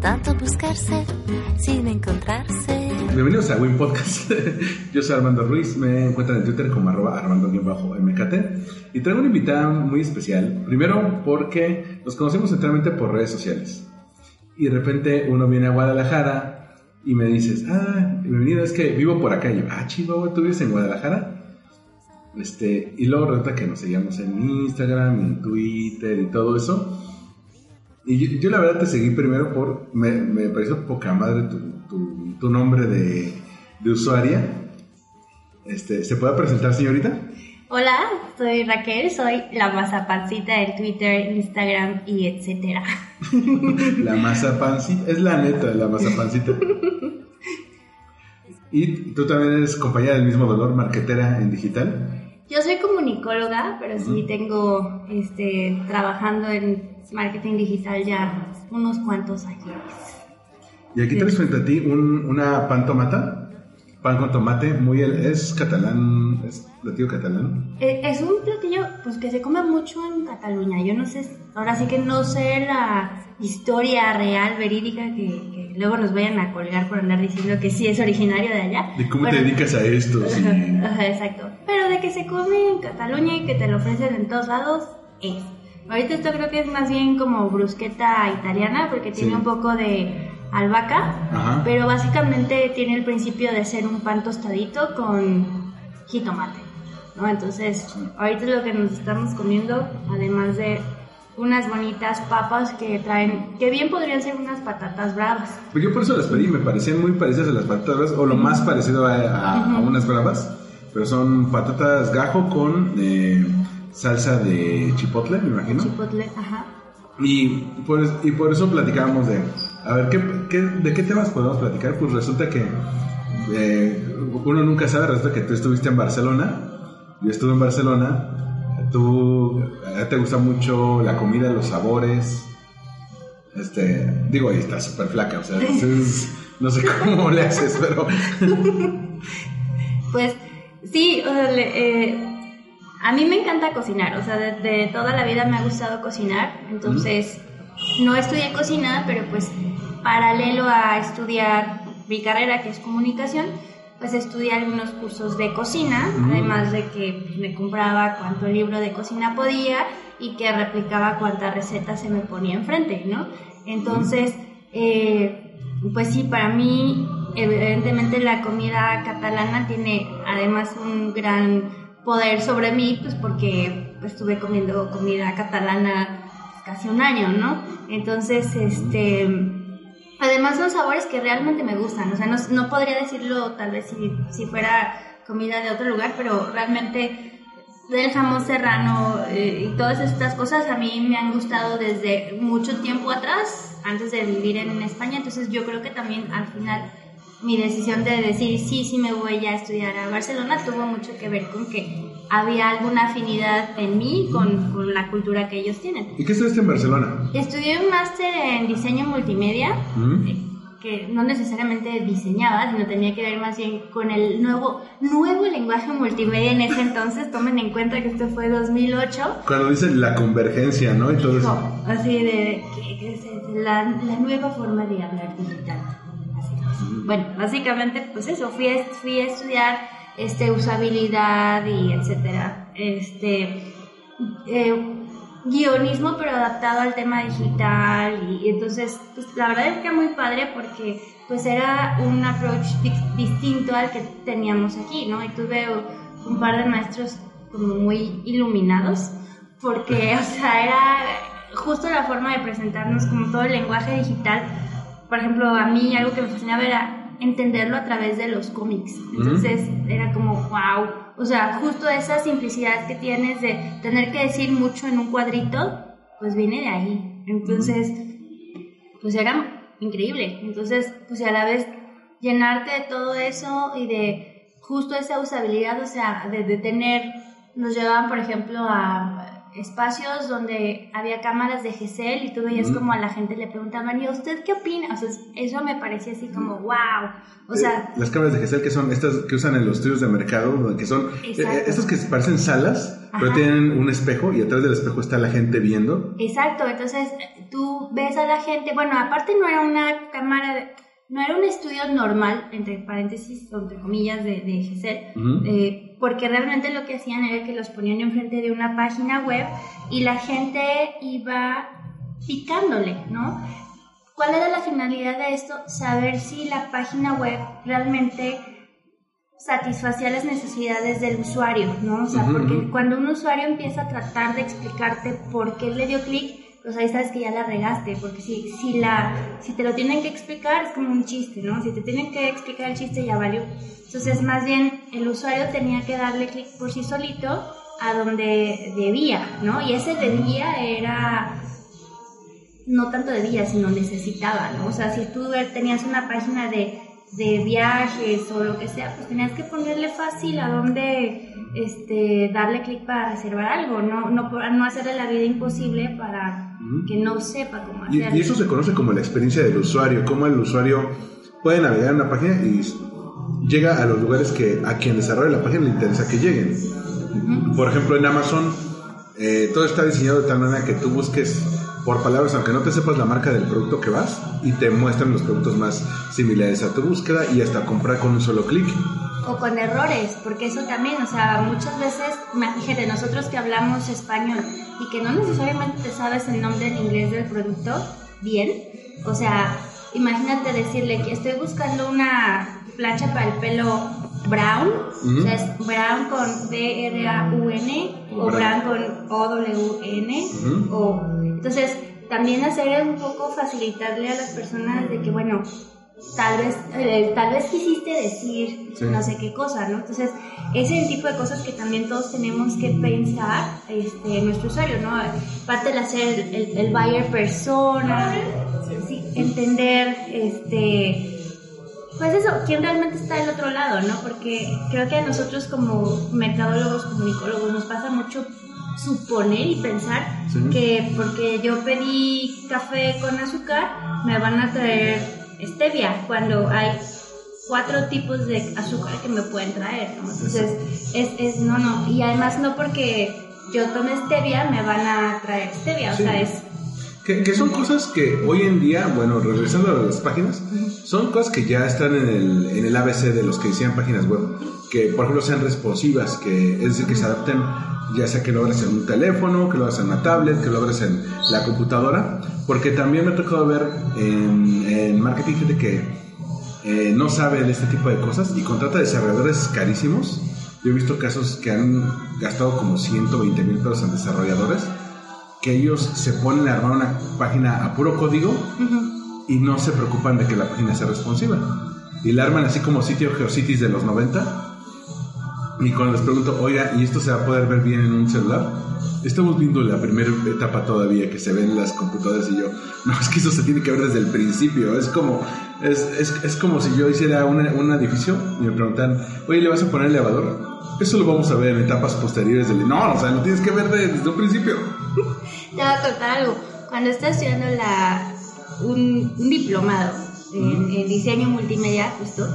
Tanto buscarse sin encontrarse. Bienvenidos a Win Podcast. Yo soy Armando Ruiz, me encuentran en Twitter como arroba armando-mkt y traigo una invitada muy especial. Primero porque nos conocemos centralmente por redes sociales. Y de repente uno viene a Guadalajara y me dices, ah, bienvenido, es que vivo por acá. Y yo, ah, chivo, ¿tú vives en Guadalajara? Este, y luego resulta que nos seguíamos en Instagram, en Twitter y todo eso. Y yo, yo la verdad te seguí primero por, me, me pareció poca madre tu, tu, tu nombre de, de usuaria. Este, ¿Se puede presentar, señorita? Hola, soy Raquel, soy la mazapancita en Twitter, Instagram y etcétera. La mazapancita, es la neta, la mazapancita. Y tú también eres compañera del mismo dolor, marquetera en digital. Yo soy comunicóloga, pero sí tengo este, trabajando en marketing digital ya unos cuantos años. Y aquí traes frente a ti un- una pan tomata, pan con tomate, muy el- es catalán, es platillo catalán. Eh, Es un platillo pues, que se come mucho en Cataluña. Yo no sé, ahora sí que no sé la historia real, verídica, que, que luego nos vayan a colgar por andar diciendo que sí es originario de allá. ¿De cómo te Pero- dedicas a esto? Sí. Exacto. Pero de que se come en Cataluña y que te lo ofrecen en todos lados, es. Ahorita esto creo que es más bien como brusqueta italiana porque tiene Sí. un poco de albahaca, Ajá. pero básicamente tiene el principio de ser un pan tostadito con jitomate, ¿no? Entonces, ahorita es lo que nos estamos comiendo, además de unas bonitas papas que traen, que bien podrían ser unas patatas bravas. Pues yo por eso las pedí, me parecían muy parecidas a las patatas bravas, o lo más parecido a, a- a unas bravas, pero son patatas gajo con eh, salsa de chipotle, me imagino. Chipotle, ajá. Y por, y por eso platicábamos de, a ver, ¿qué, qué- de qué temas podemos platicar? Pues resulta que eh, uno nunca sabe, resulta que tú estuviste en Barcelona, yo estuve en Barcelona, tú ti te gusta mucho la comida, los sabores, este, digo, ahí está súper flaca, o sea, no sé cómo le haces, pero... Pues sí, o sea, le- eh, a mí me encanta cocinar, o sea, de, de toda la vida me ha gustado cocinar, entonces no estudié cocina, pero pues paralelo a estudiar mi carrera que es comunicación, pues estudié algunos cursos de cocina, además de que pues, me compraba cuanto libro de cocina podía y que replicaba cuántas recetas se me ponía enfrente, ¿no? Entonces, eh, pues sí, para mí, evidentemente la comida catalana tiene además un gran poder sobre mí, pues porque estuve comiendo comida catalana casi un año, ¿no? Entonces, este, además son sabores que realmente me gustan, o sea, no, podría decirlo tal vez si, si fuera comida de otro lugar, pero realmente del jamón serrano eh, y todas estas cosas a mí me han gustado desde mucho tiempo atrás, antes de vivir en España, entonces yo creo que también al final mi decisión de decir sí, sí me voy a estudiar a Barcelona tuvo mucho que ver con que había alguna afinidad en mí con, con la cultura que ellos tienen. ¿Y qué estudiaste en Barcelona? Estudié un máster en diseño multimedia, ¿Mm? eh, que no necesariamente diseñaba, sino tenía que ver más bien con el nuevo, nuevo lenguaje multimedia en ese entonces. Tomen en cuenta que esto fue 2008. Cuando dicen la convergencia, ¿no? Y todo eso. No, así de que, que es la, la nueva forma de hablar digital. Así es. Bueno, básicamente, pues eso, fui a, fui a estudiar este, usabilidad y etcétera. Este, eh, guionismo, pero adaptado al tema digital. Y, y entonces, pues la verdad es que muy padre porque pues era un approach di- distinto al que teníamos aquí, ¿no? Y tuve un par de maestros como muy iluminados, porque, o sea, era justo la forma de presentarnos como todo el lenguaje digital. Por ejemplo, a mí algo que me fascinaba era entenderlo a través de los cómics. Entonces era como, wow. O sea, justo esa simplicidad que tienes de tener que decir mucho en un cuadrito, pues viene de ahí. Entonces, pues era increíble. Entonces, pues a la vez llenarte de todo eso y de justo esa usabilidad, o sea, de, de tener, nos llevaban, por ejemplo, a espacios donde había cámaras de GESEL y tú veías como a la gente le preguntaban, ¿y usted qué opina? O sea, eso me parecía así como, wow. O sea, las cámaras de GESEL que son estas que usan en los estudios de mercado, que son eh, Exacto. estas que parecen salas, pero tienen un espejo y atrás del espejo está la gente viendo. Exacto, entonces tú ves a la gente, bueno, aparte no era una cámara, de- no era un estudio normal, entre paréntesis, o entre comillas, de, de eh, porque realmente lo que hacían era que los ponían enfrente de una página web y la gente iba picándole, ¿no? ¿Cuál era la finalidad de esto? Saber si la página web realmente satisfacía las necesidades del usuario, ¿no? O sea, porque cuando un usuario empieza a tratar de explicarte por qué le dio clic, pues ahí sabes que ya la regaste, porque si, si, la, si te lo tienen que explicar es como un chiste, ¿no? Si te tienen que explicar el chiste ya valió. Entonces, más bien, el usuario tenía que darle clic por sí solito a donde debía, ¿no? Y ese debía era no tanto debía, sino necesitaba, ¿no? O sea, si tú tenías una página de, de viajes o lo que sea, pues tenías que ponerle fácil a dónde este, darle clic para reservar algo, no, no, no hacerle la vida imposible para que no sepa cómo hacerlo. y eso se conoce como la experiencia del usuario, cómo el usuario puede navegar en una página y llega a los lugares que a quien desarrolla la página le interesa que lleguen. Por ejemplo, en Amazon eh, todo está diseñado de tal manera que tú busques por palabras, aunque no te sepas la marca del producto que vas, y te muestran los productos más similares a tu búsqueda y hasta comprar con un solo clic. O con errores, porque eso también, o sea, muchas veces, fíjate, nosotros que hablamos español y que no necesariamente te sabes el nombre en inglés del producto bien, o sea, imagínate decirle que estoy buscando una plancha para el pelo brown, o sea, es brown con B-R-A-U-N o Brown. brown con O-W-N, o entonces también hacer un poco facilitarle a las personas de que, bueno, tal vez, eh, tal vez quisiste decir Sí. no sé qué cosa, ¿no? Entonces, ese es el tipo de cosas que también todos tenemos que pensar, este, nuestro usuario, ¿no? Parte de hacer el, el buyer persona, sí, entender, este, pues eso, quién realmente está del otro lado, ¿no? Porque creo que a nosotros como mercadólogos, comunicólogos, nos pasa mucho suponer y pensar Sí. que porque yo pedí café con azúcar, me van a traer stevia, cuando hay cuatro tipos de azúcar que me pueden traer, ¿no? Entonces, es, es no, no, y además no porque yo tome stevia me van a traer stevia, o sea, es... Que, que son cosas que hoy en día, bueno, regresando a las páginas, son cosas que ya están en el, en el ABC de los que diseñan páginas web. Que, por ejemplo, sean responsivas, que, es decir, que se adapten, ya sea que lo abras en un teléfono, que lo abras en una tablet, que lo abras en la computadora. Porque también me ha tocado ver en, en marketing gente que eh, no sabe de este tipo de cosas y contrata desarrolladores carísimos. Yo he visto casos que han gastado como 120 mil pesos en desarrolladores que ellos se ponen a armar una página a puro código y no se preocupan de que la página sea responsiva. Y la arman así como sitio Geocities de los 90. Y cuando les pregunto, oiga, ¿y esto se va a poder ver bien en un celular? Estamos viendo la primera etapa todavía que se ven las computadoras y yo, no, es que eso se tiene que ver desde el principio. Es como, es, es, es como si yo hiciera una- un edificio y me preguntan, oye, ¿le vas a poner elevador? Eso lo vamos a ver en etapas posteriores del... No, o sea, lo tienes que ver de- desde un principio. Te voy a contar algo. Cuando estaba estudiando la, un, un diplomado en, en diseño multimedia, justo,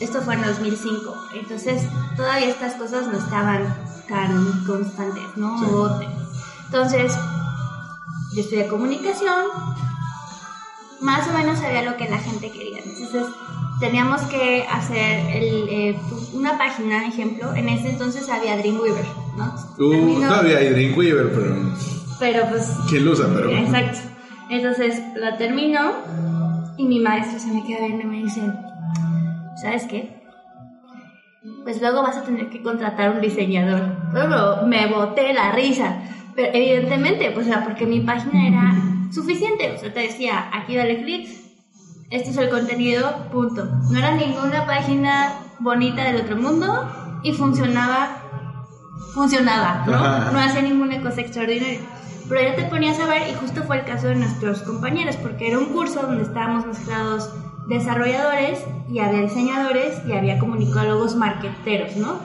esto fue en 2005. Entonces, todavía estas cosas no estaban tan constantes, ¿no? Sí. Entonces, yo estudié comunicación, más o menos sabía lo que la gente quería. Entonces, teníamos que hacer el, eh, una página, ejemplo. En ese entonces había Dreamweaver, ¿no? Uh, Terminó- todavía hay Dreamweaver, pero... Pero pues ¿Quién lo usa? Pero... Exacto. Entonces la termino Y mi maestro se me queda viendo y me dice, ¿sabes qué? Pues luego vas a tener que contratar un diseñador. Luego me boté la risa. Pero evidentemente, pues era porque mi página era suficiente. O sea, te decía, aquí dale clics, este es el contenido, punto. No era ninguna página bonita del otro mundo y funcionaba, funcionaba, ¿no? Ajá. No hacía ninguna cosa extraordinaria. Pero ya te ponías a ver, y justo fue el caso de nuestros compañeros, porque era un curso donde estábamos mezclados desarrolladores y había diseñadores y había comunicólogos marqueteros, ¿no?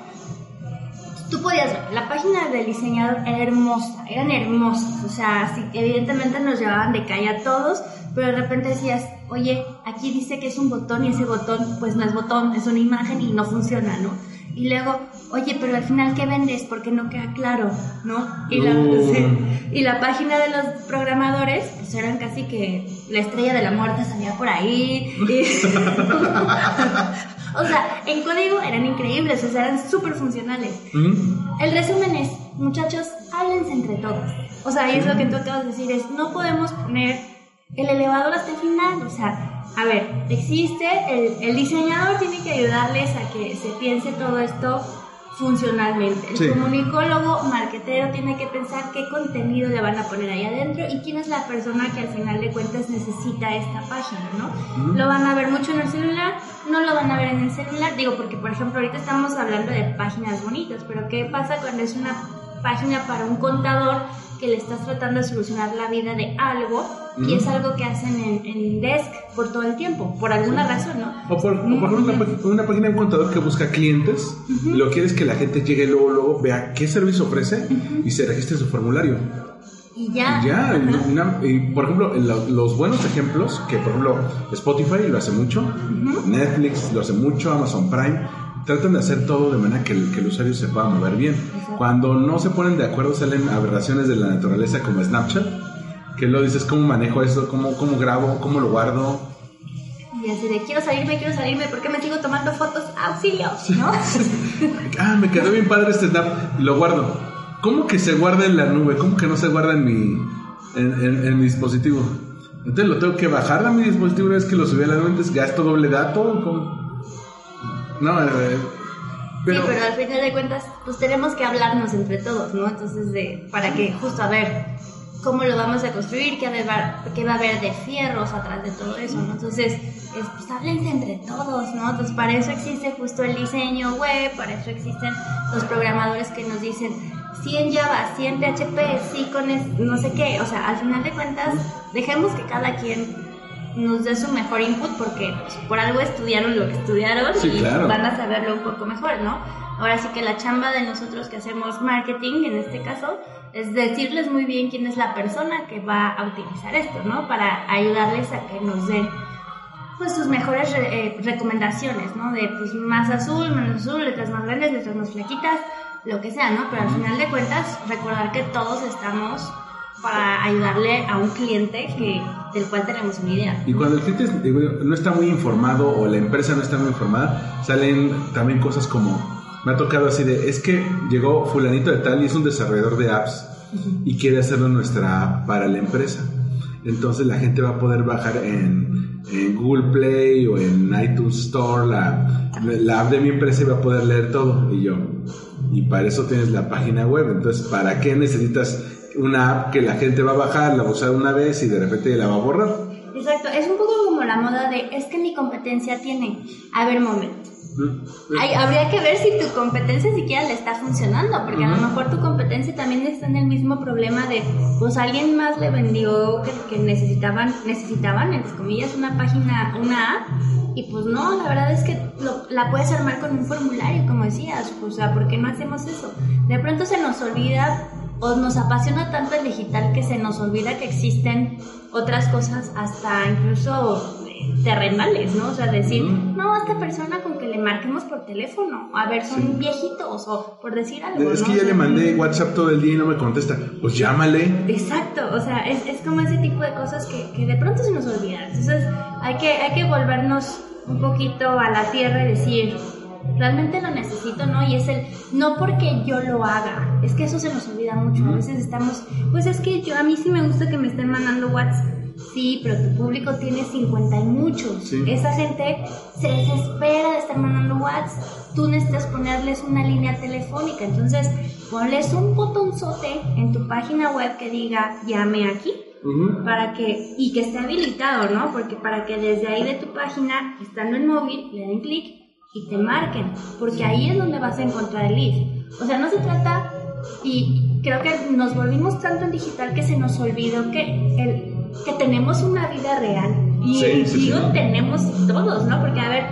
Tú podías ver, la página del diseñador era hermosa, eran hermosas, o sea, sí, evidentemente nos llevaban de calle a todos, pero de repente decías, oye, aquí dice que es un botón y ese botón, pues no es botón, es una imagen y no funciona, ¿no? Y luego, oye, pero al final, ¿qué vendes? Porque no queda claro, ¿no? Y la, Uh. sí, y la página de los programadores, pues eran casi que la estrella de la muerte salía por ahí. y- o sea, en código eran increíbles, o sea, eran súper funcionales. ¿Mm? El resumen es, muchachos, háblense entre todos. O sea, y es lo que tú acabas de decir, es no podemos poner el elevador hasta el final. O sea, a ver, existe, el, el diseñador tiene que ayudarles a que se piense todo esto funcionalmente. El Sí. comunicólogo, marquetero, tiene que pensar qué contenido le van a poner ahí adentro y quién es la persona que al final de cuentas necesita esta página, ¿no? Lo van a ver mucho en el celular, no lo van a ver en el celular. Digo, porque por ejemplo ahorita estamos hablando de páginas bonitas, pero ¿qué pasa cuando es una página para un contador que le estás tratando de solucionar la vida de algo y es algo que hacen en, en Desk por todo el tiempo, por alguna razón, ¿no? O por, o por ejemplo, una, una página de un contador que busca clientes y lo que quiere es que la gente llegue luego, luego, vea qué servicio ofrece y se registre su formulario. Y ya. Y ya, una- y, por ejemplo, lo- los buenos ejemplos, que por ejemplo Spotify lo hace mucho, Netflix lo hace mucho, Amazon Prime, tratan de hacer todo de manera que el, que el usuario se pueda mover bien. Cuando no se ponen de acuerdo salen aberraciones de la naturaleza como Snapchat, que lo dices, ¿cómo manejo eso? ¿Cómo, cómo grabo? ¿Cómo lo guardo? Y así de quiero salirme, quiero salirme, ¿por qué me sigo tomando fotos? ¡Auxilio! ¿No? Ah, me quedó bien padre este snap, lo guardo. ¿Cómo que se guarda en la nube? ¿Cómo que no se guarda en mi, en, en- en mi dispositivo? Entonces lo tengo que bajar a mi dispositivo una vez que lo subí a la nube, entonces gasto doble dato. ¿cómo? No, eh, pero, sí, pero al final de cuentas, pues tenemos que hablarnos entre todos, ¿no? Entonces, de, para que justo a ver cómo lo vamos a construir, qué va, qué va a haber de fierros atrás de todo eso, ¿no? Entonces, es, pues háblense entre todos, ¿no? Entonces, para eso existe justo el diseño web, para eso existen los programadores que nos dicen, sí en Java, sí PHP, sí con es- no sé qué, o sea, al final de cuentas, dejemos que cada quien nos dé su mejor input porque pues, por algo estudiaron lo que estudiaron Sí, y claro. van a saberlo un poco mejor, ¿no? Ahora sí que la chamba de nosotros que hacemos marketing, en este caso, es decirles muy bien quién es la persona que va a utilizar esto, ¿no? Para ayudarles a que nos den pues sus mejores re- eh, recomendaciones, ¿no? De pues más azul, menos azul, letras más grandes, letras más flaquitas, lo que sea, ¿no? Pero al final de cuentas, recordar que todos estamos para ayudarle a un cliente que, del cual tenemos una idea. y cuando el cliente no está muy informado o la empresa no está muy informada, salen también cosas como, me ha tocado así de, es que llegó fulanito de tal y es un desarrollador de apps y quiere hacerlo nuestra app para la empresa. Entonces la gente va a poder bajar en, en Google Play o en iTunes Store la, la app de mi empresa y va a poder leer todo. Y yo, y para eso tienes la página web. Entonces, ¿para qué necesitas una app que la gente va a bajar, la va a usar una vez y de repente la va a borrar? Exacto, es un poco como la moda de, es que mi competencia tiene, a ver, momento. Hay- habría que ver si tu competencia siquiera le está funcionando, porque a lo mejor tu competencia también está en el mismo problema de, pues alguien más le vendió que, que necesitaban, necesitaban, entre comillas, una página, una app, y pues no, la verdad es que lo- la puedes armar con un formulario, como decías, o sea, ¿por qué no hacemos eso? De pronto se nos olvida o nos apasiona tanto el digital que se nos olvida que existen otras cosas hasta incluso eh, terrenales, ¿no? O sea, decir, no, a esta persona con que le marquemos por teléfono, a ver, son viejitos o por decir algo. Es ¿no? que ya le mandé WhatsApp todo el día y no me contesta. Pues llámale. Exacto, o sea, es, es como ese tipo de cosas que, que de pronto se nos olvidan. Entonces, hay que, hay que volvernos un poquito a la tierra y decir, realmente lo necesito, ¿no? Y es el, no porque yo lo haga, es que eso se nos olvida mucho. A veces estamos, pues es que yo, a mí sí me gusta que me estén mandando WhatsApp. Sí, pero tu público tiene 50 y muchos. Sí. Esa gente se desespera de estar mandando WhatsApp. Tú necesitas ponerles una línea telefónica. Entonces, ponles un botonzote en tu página web que diga llame aquí para que y que esté habilitado, ¿no? Porque para que desde ahí de tu página, estando en móvil, le den clic y te marquen, porque ahí es donde vas a encontrar el lead. O sea, no se trata y creo que nos volvimos tanto en digital que se nos olvidó que el que tenemos una vida real y Sí, sí, digo sí. tenemos todos, ¿no? Porque a ver,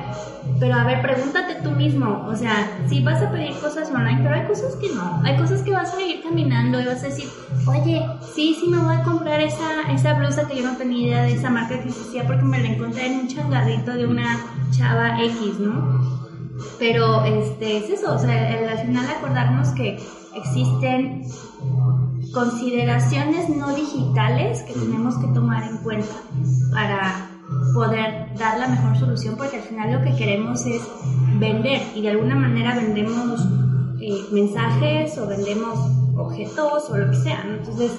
pero a ver, pregúntate tú mismo, o sea, sí vas a pedir cosas online, pero hay cosas que no, hay cosas que vas a ir caminando y vas a decir, oye, sí, sí me voy a comprar esa, esa blusa que yo no tenía idea de esa marca que existía porque me la encontré en un changarrito de una chava X, ¿no? Pero este, es eso, o sea, al final acordarnos que existen consideraciones no digitales que tenemos que tomar en cuenta para poder dar la mejor solución porque al final lo que queremos es vender y de alguna manera vendemos eh, mensajes o vendemos objetos o lo que sea. ¿no? Entonces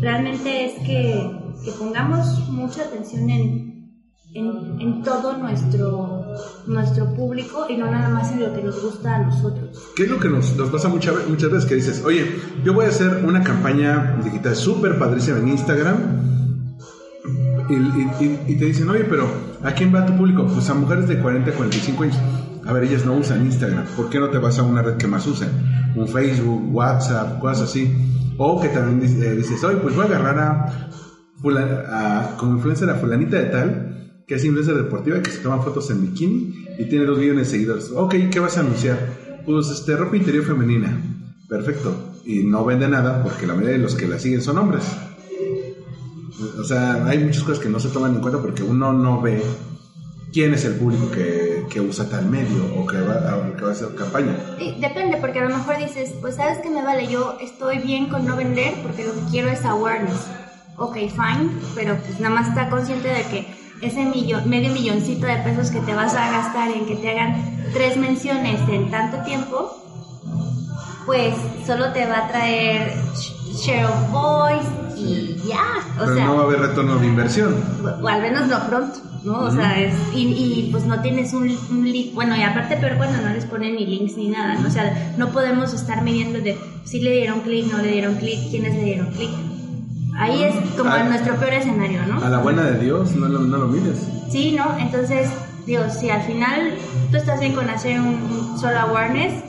realmente es que, que pongamos mucha atención en, en, en todo nuestro, nuestro público y no nada más en lo que nos gusta a nosotros. ¿Qué es lo que nos, nos pasa mucha ve- muchas veces? Que dices, oye, yo voy a hacer una campaña digital súper padrísima en Instagram. Y, y- te dicen, oye, pero ¿a quién va tu público? Pues a mujeres de 40 a 45 años. A ver, ellas no usan Instagram. ¿Por qué no te vas a una red que más usen? Un Facebook, WhatsApp, cosas así. O que también eh, dices, oye, pues voy a agarrar a, fula- a- como influencer a fulanita de tal, que es influencer deportiva, que se toma fotos en bikini y tiene dos millones de seguidores. Ok, ¿qué vas a anunciar? Pues este, ropa interior femenina. Perfecto. Y no vende nada porque la mayoría de los que la siguen son hombres. O sea, hay muchas cosas que no se toman en cuenta porque uno no ve quién es el público que, que usa tal medio o que va, que va a hacer campaña. Depende, porque a lo mejor dices, pues sabes que me vale, yo estoy bien con no vender porque lo que quiero es awareness. Ok, fine, pero pues nada más está consciente de que ese millón, medio milloncito de pesos que te vas a gastar en que te hagan tres menciones en tanto tiempo, pues solo te va a traer sh- share of voice y ya. O Pero sea, no va a haber retorno de inversión. o al menos no pronto, ¿no? O sea, es, y, y, pues no tienes un, un link, bueno, y aparte peor cuando no les ponen ni links ni nada, ¿no? O sea, no podemos estar midiendo de si le dieron clic, no le dieron clic, quiénes le dieron clic. Ahí es como Ah. nuestro peor escenario, ¿no? A la buena de Dios no lo, no lo mides. Sí, ¿no? Entonces, digo, si al final tú estás bien con hacer un, un solo awareness,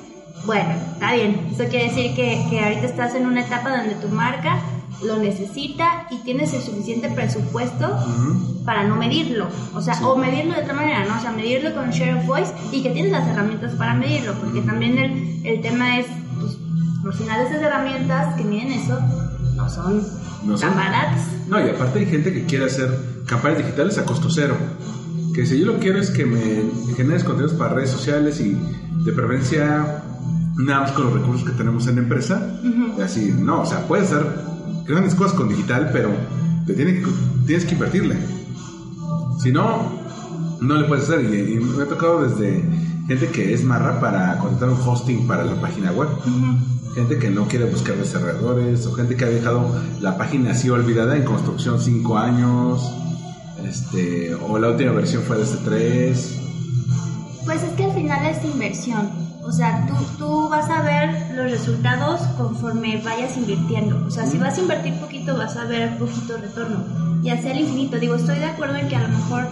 bueno, está bien. Eso quiere decir que, que ahorita estás en una etapa donde tu marca lo necesita y tienes el suficiente presupuesto Ujú. para no medirlo. O sea, o medirlo de otra manera, ¿no? O sea, medirlo con Share of Voice y que tienes las herramientas para medirlo, porque también el, el tema es, pues, al final esas herramientas que miden eso no son No son. tan baratas. No, y aparte hay gente que quiere hacer campañas digitales a costo cero. Que si yo lo quiero es que me generes contenidos para redes sociales y de preferencia nada más con los recursos que tenemos en la empresa. Y así, no, o sea, puedes hacer grandes cosas con digital, pero te tiene que- tienes que invertirle. Si no, no le puedes hacer. Y, y me ha tocado desde gente que es marra para contratar un hosting para la página web. Gente que no quiere buscar desarrolladores o gente que ha dejado la página así olvidada en construcción 5 años. Este, o la última versión fue de este 3. Pues es que al final es inversión. O sea, tú, tú vas a ver los resultados conforme vayas invirtiendo. O sea, si vas a invertir poquito, vas a ver poquito retorno. Y hacia el infinito. Digo, estoy de acuerdo en que a lo mejor,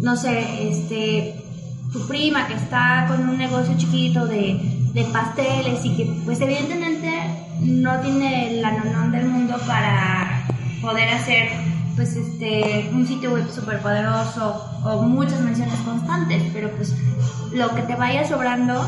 no sé, este, tu prima que está con un negocio chiquito de, de pasteles y que, pues evidentemente no tiene la nonón del mundo para poder hacer pues este un sitio web súper poderoso o muchas menciones constantes, pero pues lo que te vaya sobrando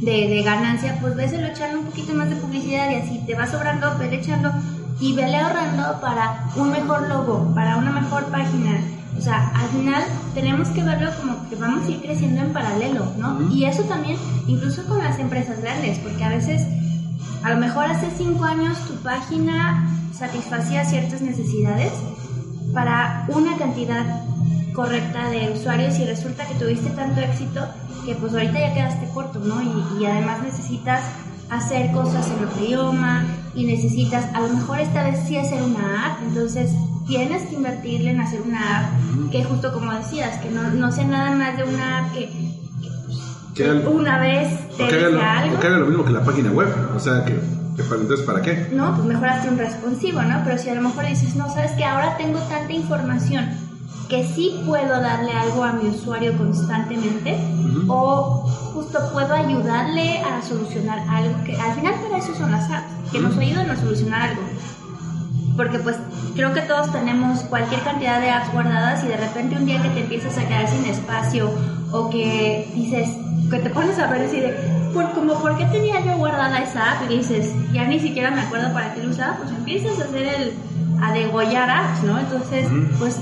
de, de ganancia, pues véselo echando un poquito más de publicidad y así te va sobrando, vele echando y vele ahorrando para un mejor logo, para una mejor página. O sea, al final tenemos que verlo como que vamos a ir creciendo en paralelo, ¿no? Y eso también, incluso con las empresas grandes, porque a veces, a lo mejor hace cinco años tu página satisfacía ciertas necesidades para una cantidad correcta de usuarios y resulta que tuviste tanto éxito que pues ahorita ya quedaste corto, ¿no? Y, y además necesitas hacer cosas en otro idioma y necesitas, a lo mejor esta vez sí hacer una app, entonces tienes que invertirle en hacer una app que justo como decías, que no, no sea nada más de una app que, Que una vez te que haga lo- algo. o que haga lo mismo que la página web. O sea, que, entonces, ¿para qué? No, pues mejor hazte un responsivo, ¿no? Pero si a lo mejor dices, no, sabes que ahora tengo tanta información que sí puedo darle algo a mi usuario constantemente o justo puedo ayudarle a solucionar algo que al final para eso son las apps, que nos ayudan a solucionar algo. Porque pues creo que todos tenemos cualquier cantidad de apps guardadas y de repente un día que te empiezas a quedar sin espacio o que dices, que te pones a ver así de, por, como, ¿por qué tenía yo guardada esa app? Y dices, ya ni siquiera me acuerdo para qué lo usaba, pues empiezas a hacer el, a degollar apps, ¿no? Entonces, pues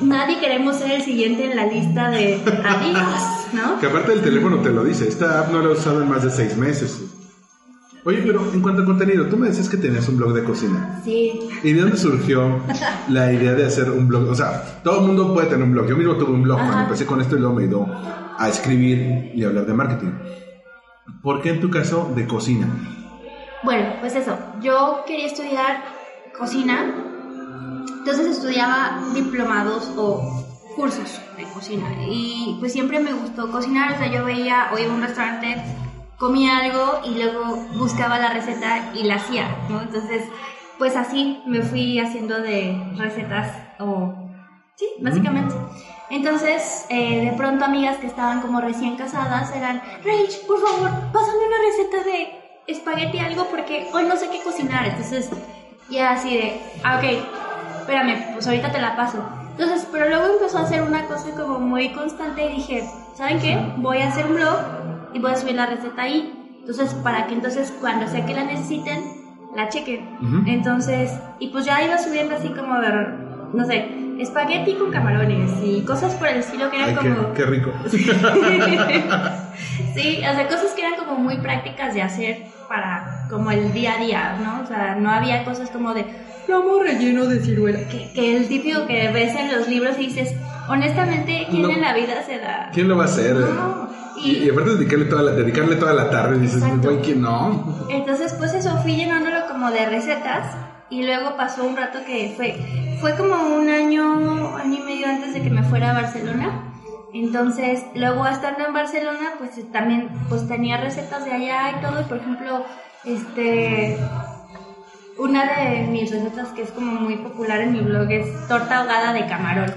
nadie queremos ser el siguiente en la lista de adiós, ¿no? Que aparte el teléfono te lo dice. Esta app no la he usado en más de seis meses. Oye, pero en cuanto a contenido, tú me decías que tenías un blog de cocina. Sí, ¿Y de dónde surgió la idea de hacer un blog? O sea, todo el mundo puede tener un blog. Yo mismo tuve un blog Ajá. cuando empecé con esto y luego me ayudó a escribir y hablar de marketing. ¿Por qué en tu caso de cocina? Bueno, pues eso, yo quería estudiar cocina, entonces estudiaba diplomados o cursos de cocina y pues siempre me gustó cocinar, o sea, yo veía o iba a un restaurante, comía algo y luego buscaba la receta y la hacía, ¿no? Entonces, pues así me fui haciendo de recetas o... Sí, básicamente. Entonces, eh, de pronto amigas que estaban como recién casadas eran, Rach, por favor, pásame una receta de espagueti algo porque hoy no sé qué cocinar. Entonces, ya así de, ah, ok, espérame, pues ahorita te la paso. Entonces, pero luego empezó a hacer una cosa como muy constante y dije, ¿saben qué? Voy a hacer un blog y voy a subir la receta ahí. Entonces, para que entonces cuando sea que la necesiten, la chequen. Ujú. Entonces, y pues ya iba subiendo así como no sé, espagueti con camarones y cosas por el estilo que eran Ay, qué, como... qué rico. sí, o sea, cosas que eran como muy prácticas de hacer para como el día a día, ¿no? O sea, no había cosas como de lomo relleno de ciruela, que, que el típico que ves en los libros y dices, honestamente, ¿quién No. en la vida se da? ¿Quién lo va a hacer? No, Y, y- y aparte dedicarle toda la, dedicarle toda la tarde, dices, Exacto. güey, ¿quién no? Entonces, pues eso, fui llenándolo como de recetas y luego pasó un rato que fue, fue como un año, año y medio antes de que me fuera a Barcelona. Entonces, luego estando en Barcelona, pues también pues tenía recetas de allá y todo. Y por ejemplo, este, una de mis recetas que es como muy popular en mi blog es torta ahogada de camarón.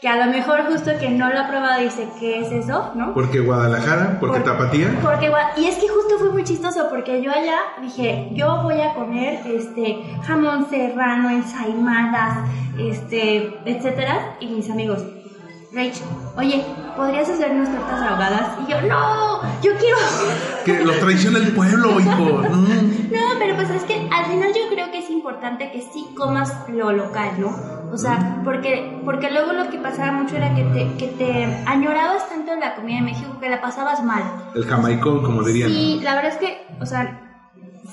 Que a lo mejor justo que no lo ha probado dice, ¿qué es eso? ¿no? Porque Guadalajara, porque Por- Tapatía. Porque, y es que justo fue muy chistoso porque yo allá dije, yo voy a comer este jamón serrano, ensaimadas, este, etcétera, y mis amigos, Rach, oye, ¿podrías hacer unas tortas ahogadas? Y yo, no, yo quiero. Que lo traiciona el pueblo, hijo. Mm. No, pero pues es que al final yo creo que es importante que sí comas lo local, ¿no? O sea, porque, porque luego lo que pasaba mucho era que te, que te añorabas tanto la comida de México que la pasabas mal. El jamaicón, como dirían. Sí, la verdad es que, o sea,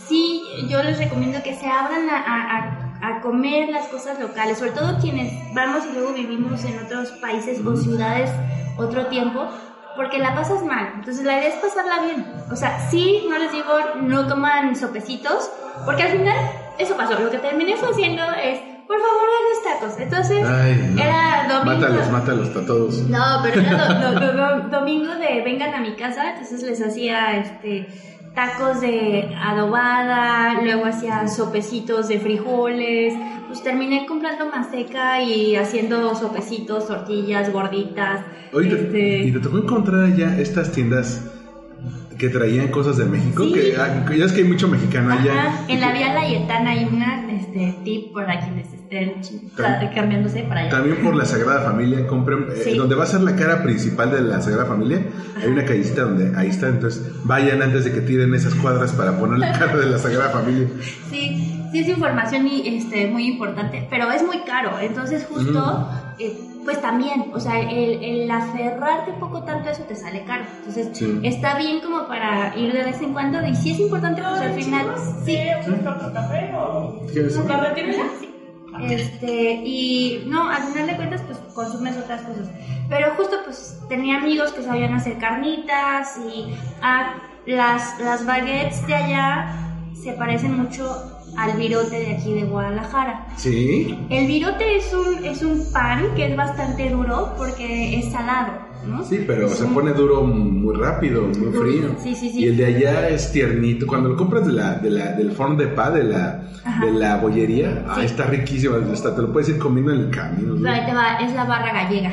sí, yo les recomiendo que se abran a, a- a- a comer las cosas locales, sobre todo quienes vamos y luego vivimos en otros países o ciudades otro tiempo, porque la pasas mal. Entonces la idea es pasarla bien. O sea, sí, no les digo no coman sopecitos, porque al final eso pasó. Lo que terminé haciendo es, por favor, hagan tacos. Entonces, Ay, no. era domingo. Mátalos, mátalos a todos. No, pero era do- do- do- domingo de vengan a mi casa, entonces les hacía este tacos de adobada, luego hacía sopecitos de frijoles, pues terminé comprando maseca y haciendo sopecitos, tortillas gorditas. Oye, este, ¿y te tocó encontrar ya estas tiendas que traían cosas de México? Sí. Que, ah, ya es que hay mucho mexicano allá. Ajá, en la Vía Layetana hay una este, tip para quienes estén cambiándose para allá. También por la Sagrada Familia, compren, eh, Sí. donde va a ser la cara principal de la Sagrada Familia, hay una callecita donde ahí está, entonces vayan antes de que tiren esas cuadras para poner la cara de la Sagrada Familia. Sí, sí es información y, este, muy importante, pero es muy caro. Entonces justo, eh, pues también, o sea, el, el aferrarte un poco tanto a eso te sale caro. Entonces Sí. está bien como para ir de vez en cuando y si es importante, pues al final sí. ¿Qué es? Sí. Este, y no, al final de cuentas, pues consumes otras cosas. Pero justo, pues tenía amigos que sabían hacer carnitas y ah, las, las baguettes de allá se parecen mucho al virote de aquí de Guadalajara. Sí. El virote es un, es un pan que es bastante duro porque es salado, ¿no? Sí, pero Es se un- pone duro muy rápido, muy frío. sí, sí, sí. Y el de allá es tiernito. Cuando lo compras de la, de la, del forno de pa, de la, Ajá. de la bollería, ah, está riquísimo. Hasta te lo puedes ir comiendo en el camino. ahí te va, es la barra gallega.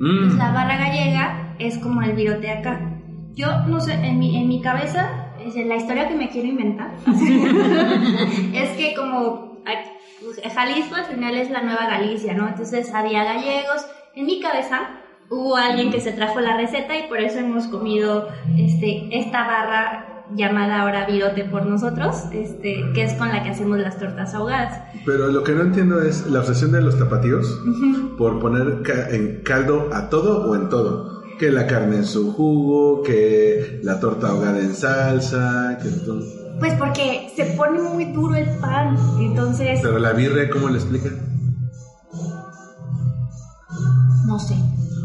Mm. Es la barra gallega es como el virote acá. Yo no sé, en mi, en mi cabeza, la historia que me quiero inventar es que como pues, Jalisco al final es la nueva Galicia, ¿no? Entonces había gallegos. En mi cabeza hubo alguien que se trajo la receta y por eso hemos comido este, esta barra llamada ahora virote por nosotros, este, que es con la que hacemos las tortas ahogadas. Pero lo que no entiendo es la obsesión de los tapatíos por poner ca- en caldo a todo o en todo. Que la carne en su jugo, que la torta ahogada en salsa, que todo. Pues porque se pone muy duro el pan, entonces Pero la birria, ¿cómo le explica? no sé.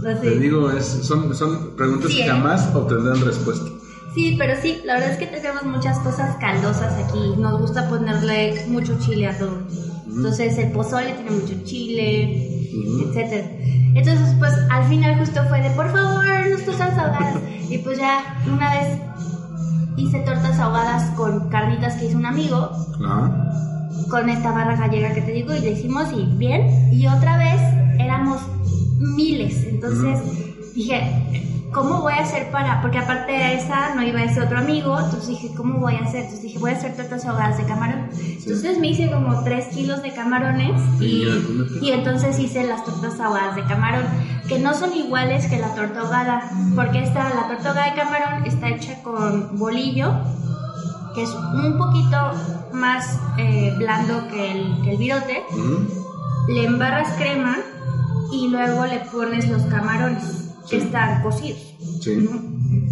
No sé. Te digo, es, son, son preguntas Sí, que ¿eh? jamás obtendrán respuesta. Sí, pero sí, la verdad es que tenemos muchas cosas caldosas aquí. Nos gusta ponerle mucho chile a todo. Entonces el pozole tiene mucho chile, Ujú. etcétera. Entonces, pues al final justo fue de por favor, unas tortas ahogadas. y pues ya una vez hice tortas ahogadas con carnitas que hizo un amigo, con esta barra gallega que te digo, y le hicimos y bien. Y otra vez éramos miles. Entonces dije, ¿cómo voy a hacer para.? Porque aparte de esa no iba ese otro amigo. Entonces dije, ¿cómo voy a hacer? Entonces dije, voy a hacer tortas ahogadas de camarón. Entonces me hice como 3 kilos de camarones y, Y entonces hice las tortas ahogadas de camarón, que no son iguales que la torta ahogada. Porque esta, la torta ahogada de camarón está hecha con bolillo que es un poquito más eh, blando que el, que el virote, ujú. le embarras crema y luego le pones los camarones que Sí. están cocidos. Sí. ¿no?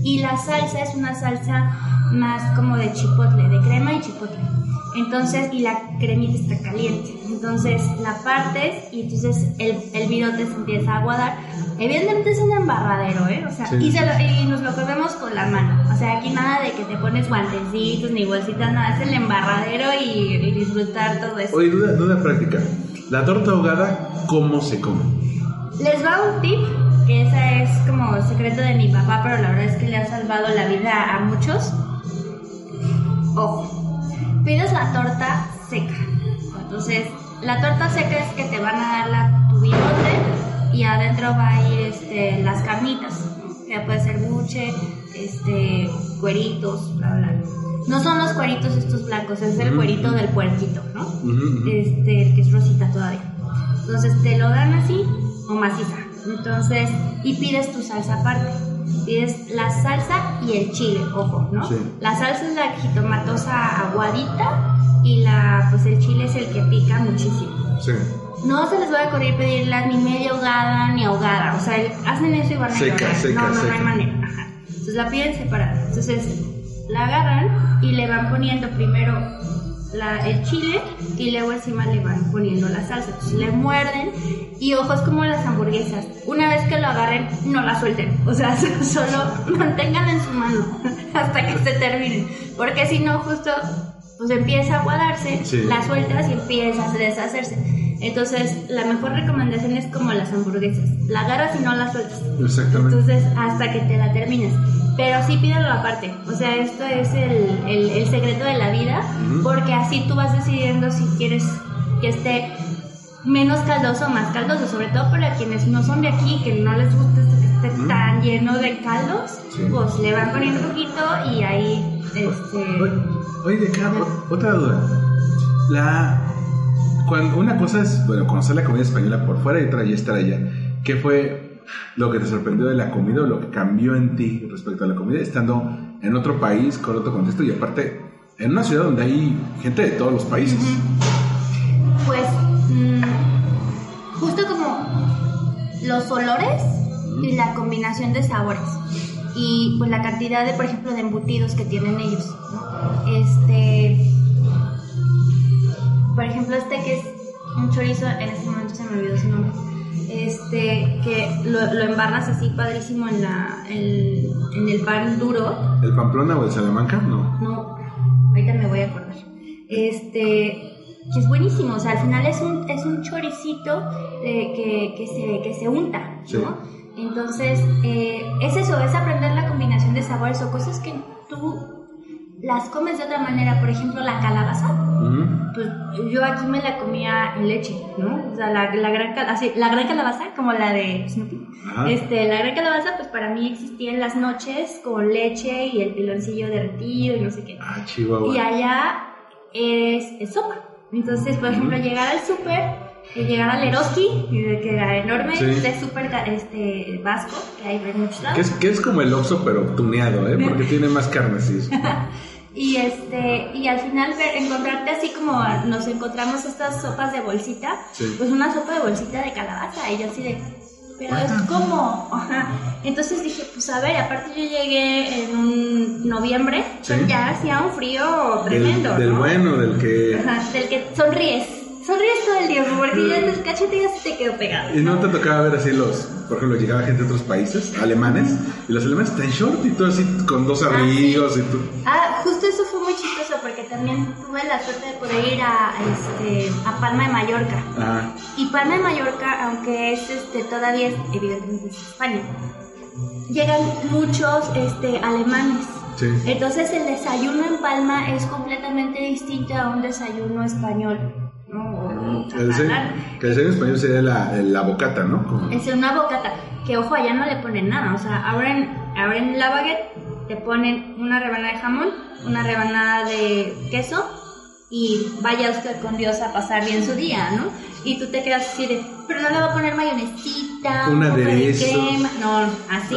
Y la salsa es una salsa más como de chipotle, de crema y chipotle. Entonces, y la cremita está caliente. Entonces la partes y entonces el, el virote se empieza a aguadar. Evidentemente es un embarradero, ¿eh? O sea, Sí. y, se lo- y nos lo comemos con la mano. O sea, aquí nada de que te pones guantecitos ni bolsitas, nada. Es el embarradero y, y disfrutar todo eso. Oye, duda, duda práctica. La torta ahogada, ¿cómo se come? Les va un tip, que esa es como el secreto de mi papá, pero la verdad es que le ha salvado la vida a muchos. Ojo, pides la torta seca. Entonces, la torta seca es que te van a dar la, tu bigote y adentro va a ir este, las carnitas. Ya puede ser buche, este, cueritos, bla, bla. No son los cueritos estos blancos, es el cuerito del puerquito, ¿no? Este, que es rosita todavía. Entonces te lo dan así o maciza. Entonces, y pides tu salsa aparte. Pides la salsa y el chile, ojo, ¿no? Sí. La salsa es la jitomatosa aguadita y la, pues el chile es el que pica muchísimo. Sí. No se les va a ocurrir pedirla ni media ahogada ni ahogada. O sea, hacen eso y van a Seca, seca, no, no, no hay manera. Ajá. Entonces la piden separada. Entonces la agarran y le van poniendo primero la- el chile y luego encima le van poniendo la salsa. Entonces le muerden y ojos como las hamburguesas. Una vez que lo agarren, no la suelten. O sea, solo manténganla en su mano hasta que se terminen. Porque si no, justo pues empieza a aguadarse, Sí. la sueltas y empieza a deshacerse. Entonces, la mejor recomendación es como las hamburguesas. La agarras y no la sueltas. Exactamente. Entonces, hasta que te la termines. Pero sí pídelo aparte. O sea, esto es el, el- el secreto de la vida. Ujú. Porque así tú vas decidiendo si quieres que esté menos caldoso o más caldoso. Sobre todo para quienes no son de aquí, que no les gusta que esté tan lleno de caldos. Sí. Pues le van poniendo un poquito y ahí... Este, Oye, oye, o- otra duda. La, cuando, una cosa es, bueno, conocer la comida española por fuera y otra ya estar allá. ¿Qué fue lo que te sorprendió de la comida o lo que cambió en ti respecto a la comida estando en otro país, con otro contexto y aparte en una ciudad donde hay gente de todos los países? Pues mm, justo como los olores y la combinación de sabores y pues la cantidad de por ejemplo de embutidos que tienen ellos ¿no? este por ejemplo este que es un chorizo en este momento se me olvidó su nombre este que lo, lo embarras así padrísimo en la en, en el pan duro ¿El Pamplona o el Salamanca? No. no, ahorita me voy a acordar. este, que es buenísimo, o sea, al final es un, es un choricito eh, que, que, se, que se unta, Sí. ¿no? Entonces, eh, es eso, es aprender la combinación de sabores o cosas que tú las comes de otra manera, por ejemplo, la calabaza pues yo aquí me la comía en leche, ¿no? O sea, la, la, gran, así, la gran calabaza, como la de Snoopy. Ajá. Este, la gran calabaza, pues para mí existía en las noches con leche y el piloncillo derretido y no sé qué. Ah, Chihuahua. Y allá es, es sopa. Entonces, por ejemplo, llegar al súper, eh, llegar al Eroski, y de que era enorme, Sí. este súper este, vasco, que hay en muchos Que es, que es como el Oxxo, pero tuneado, ¿eh? Porque tiene más carne, sí. Y este, y al final ver, encontrarte así como nos encontramos estas sopas de bolsita, Sí. pues una sopa de bolsita de calabaza, y yo así de, pero es como, ajá. Entonces dije, pues a ver, aparte yo llegué en un noviembre, Sí. ya hacía un frío Del, tremendo, del ¿no? bueno, del que... Ajá, del que sonríes, sonríes todo el tiempo, porque ya el cachete ya se te quedó pegado. Y no te tocaba ver así los, por ejemplo, llegaba gente de otros países, alemanes, y los alemanes están short y todo así con dos Ah, abrigos y tú. Ah, justo eso fue muy chistoso porque también tuve la suerte de poder ir a, este, a Palma de Mallorca. Ajá. Y Palma de Mallorca, aunque es este, todavía evidentemente es España, llegan muchos este, alemanes. Sí. Entonces el desayuno en Palma es completamente distinto a un desayuno español. ¿No? Que catalán. que desayuno español sería la, la bocata, ¿no? Como- Es una bocata, que ojo, allá no le ponen nada. O sea, abren, abren la baguette, te ponen una rebanada de jamón, una rebanada de queso y vaya usted con Dios a pasar bien su día, ¿no? Y tú te quedas así de, pero no le va a poner mayonesita, Un poco de crema. No, así.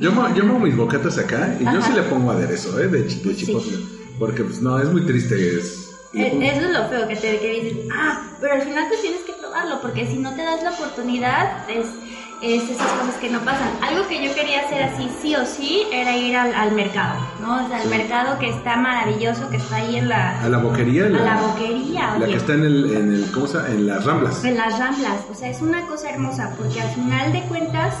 Yo yo mo mis bocatas acá y yo sí le pongo aderezo, ¿eh? De, de chipotle. Porque, pues, no, es muy triste. Es, Eso es lo feo que te que dices, ah, pero al final pues tienes que probarlo, porque si no te das la oportunidad, es, es esas cosas que no pasan. Algo que yo quería hacer así, sí o sí, era ir al, al mercado, ¿no? O sea, el mercado que está maravilloso, que está ahí en la, a la boquería. a La, la boquería, la oye. que está en el, en el, ¿cómo se llama? En las ramblas. En las ramblas, o sea, es una cosa hermosa, porque al final de cuentas,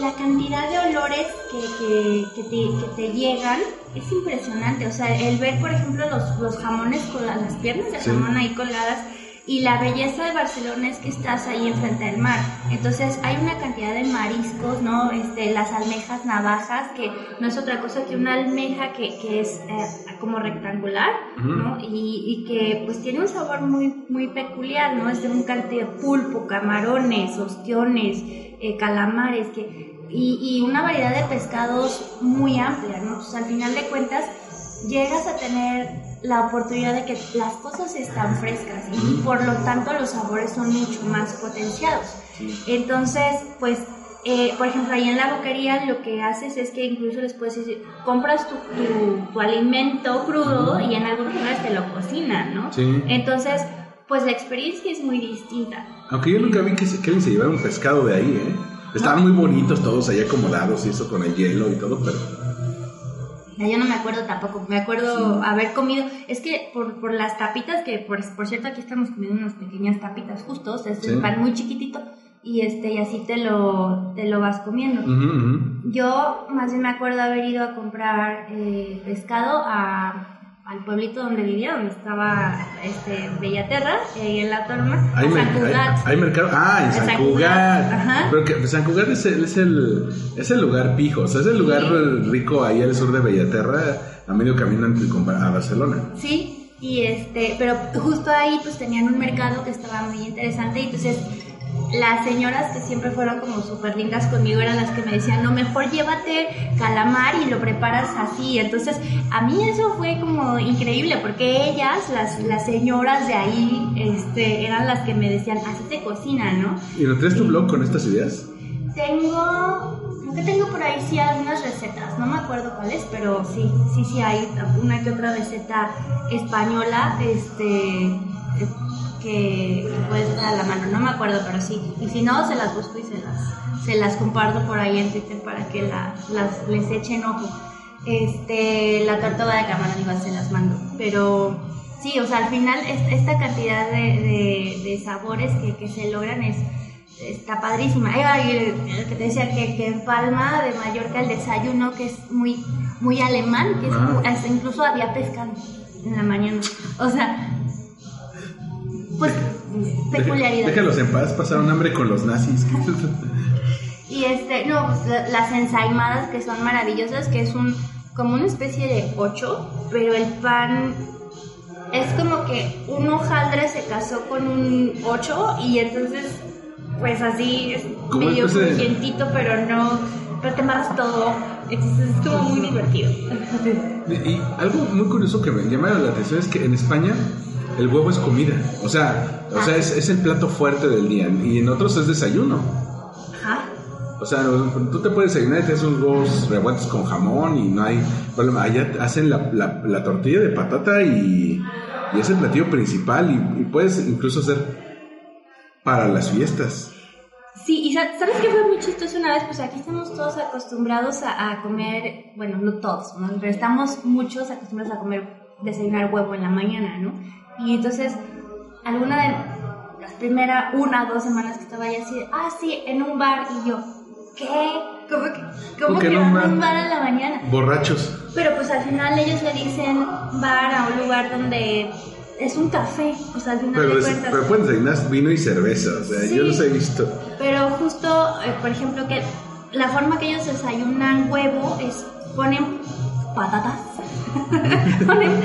la cantidad de olores que, que, que te, que te llegan es impresionante. O sea, el ver, por ejemplo, los, los jamones con las, piernas de Sí. jamón ahí colgadas. Y la belleza de Barcelona es que estás ahí enfrente del mar. Entonces hay una cantidad de mariscos, ¿no? Este, las almejas navajas, que no es otra cosa que una almeja que, que es eh, como rectangular, ¿no? Y, y que pues tiene un sabor muy, muy peculiar, ¿no? Es de un cantidad de pulpo, camarones, ostiones, eh, calamares, que, y, y una variedad de pescados muy amplia, ¿no? Entonces al final de cuentas llegas a tener la oportunidad de que las cosas están frescas y por lo tanto los sabores son mucho más potenciados. Entonces, pues, eh, por ejemplo, ahí en la boquería lo que haces es que incluso les puedes decir, compras tu, tu, tu alimento crudo y en algunos lugares te lo cocinan, ¿no? Sí. Entonces, pues la experiencia es muy distinta. Aunque yo nunca vi que, alguien se llevara un pescado de ahí, ¿eh? Estaban muy bonitos todos ahí acomodados y eso con el hielo y todo, pero... Ya yo no me acuerdo tampoco, me acuerdo haber comido, es que por, por las tapitas, que por, por cierto aquí estamos comiendo unas pequeñas tapitas justos, es Sí. un pan muy chiquitito y este y así te lo, te lo vas comiendo. Yo más bien me acuerdo haber ido a comprar eh, pescado a, al pueblito donde vivía, donde estaba este, Bellaterra, ahí en la Torma, Hay, a San Cugat. hay- hay mercado. Ah, en San San Cugat. Cugat, ajá. Pero que San Cugat es el, es el, es el lugar pijo, o sea, es el lugar rico ahí al sur de Bellaterra, a medio camino a Barcelona. Sí, y este, pero justo ahí pues tenían un mercado que estaba muy interesante y entonces las señoras que siempre fueron como súper lindas conmigo eran las que me decían, no, mejor llévate calamar y lo preparas así. Entonces, a mí eso fue como increíble porque ellas, las, las señoras de ahí, este, eran las que me decían, así te cocinan, ¿no? ¿Y no traes tu blog con estas ideas? Tengo, creo que tengo por ahí sí algunas recetas, no me acuerdo cuáles, pero sí, sí, sí hay una que otra receta española, este, que, estar a la mano, no me acuerdo, pero sí, y si no, se las busco y se las, se las comparto por ahí en Twitter para que la- las, les echen ojo. Este, la tortuga de camarón igual se las mando, pero sí, o sea, al final es- esta cantidad de, de- de sabores que, que se logran es, está padrísima. Ahí va, que te decía que, que en Palma de Mallorca el desayuno que es muy, muy alemán, que es Ah. incluso había pescado. en la mañana. O sea, pues peculiaridad. Déjalos en paz, pasaron hambre con los nazis. Y este, no, pues la- las ensaimadas que son maravillosas, que es un como una especie de ocho, pero el pan es como que un hojaldre se casó con un ocho y entonces pues así es medio crujientito, pero no, pero te embarras todo. Entonces es como muy divertido. Y, y algo muy curioso que me llama la atención es que en España el huevo es comida. O sea, o sea es, es el plato fuerte del día. Y en otros es desayuno. Ajá. O sea, tú te puedes desayunar y te haces unos huevos revueltos con jamón y no hay problema. Allá hacen la, la- la tortilla de patata y, y es el platillo principal y, y puedes incluso hacer para las fiestas. Sí, y sa- ¿sabes qué fue muy chistoso una vez? Pues aquí estamos todos acostumbrados a, a comer, bueno, no todos, ¿no? pero estamos muchos acostumbrados a comer, desayunar huevo en la mañana, ¿no? Y entonces, alguna de las primeras una o dos semanas que estaba ahí así, ah, sí, en un bar, y yo, ¿qué? ¿Cómo que, cómo ¿Cómo que en un a un bar? bar en la mañana? Borrachos. Pero pues al final ellos le dicen bar a un lugar donde es un café, o sea, al final Pero, de cuentas. pero pueden desayunar vino y cerveza. O sea, Sí. yo los he visto. Pero justo, eh, por ejemplo, que la forma que ellos desayunan huevo es ponen patatas, ponen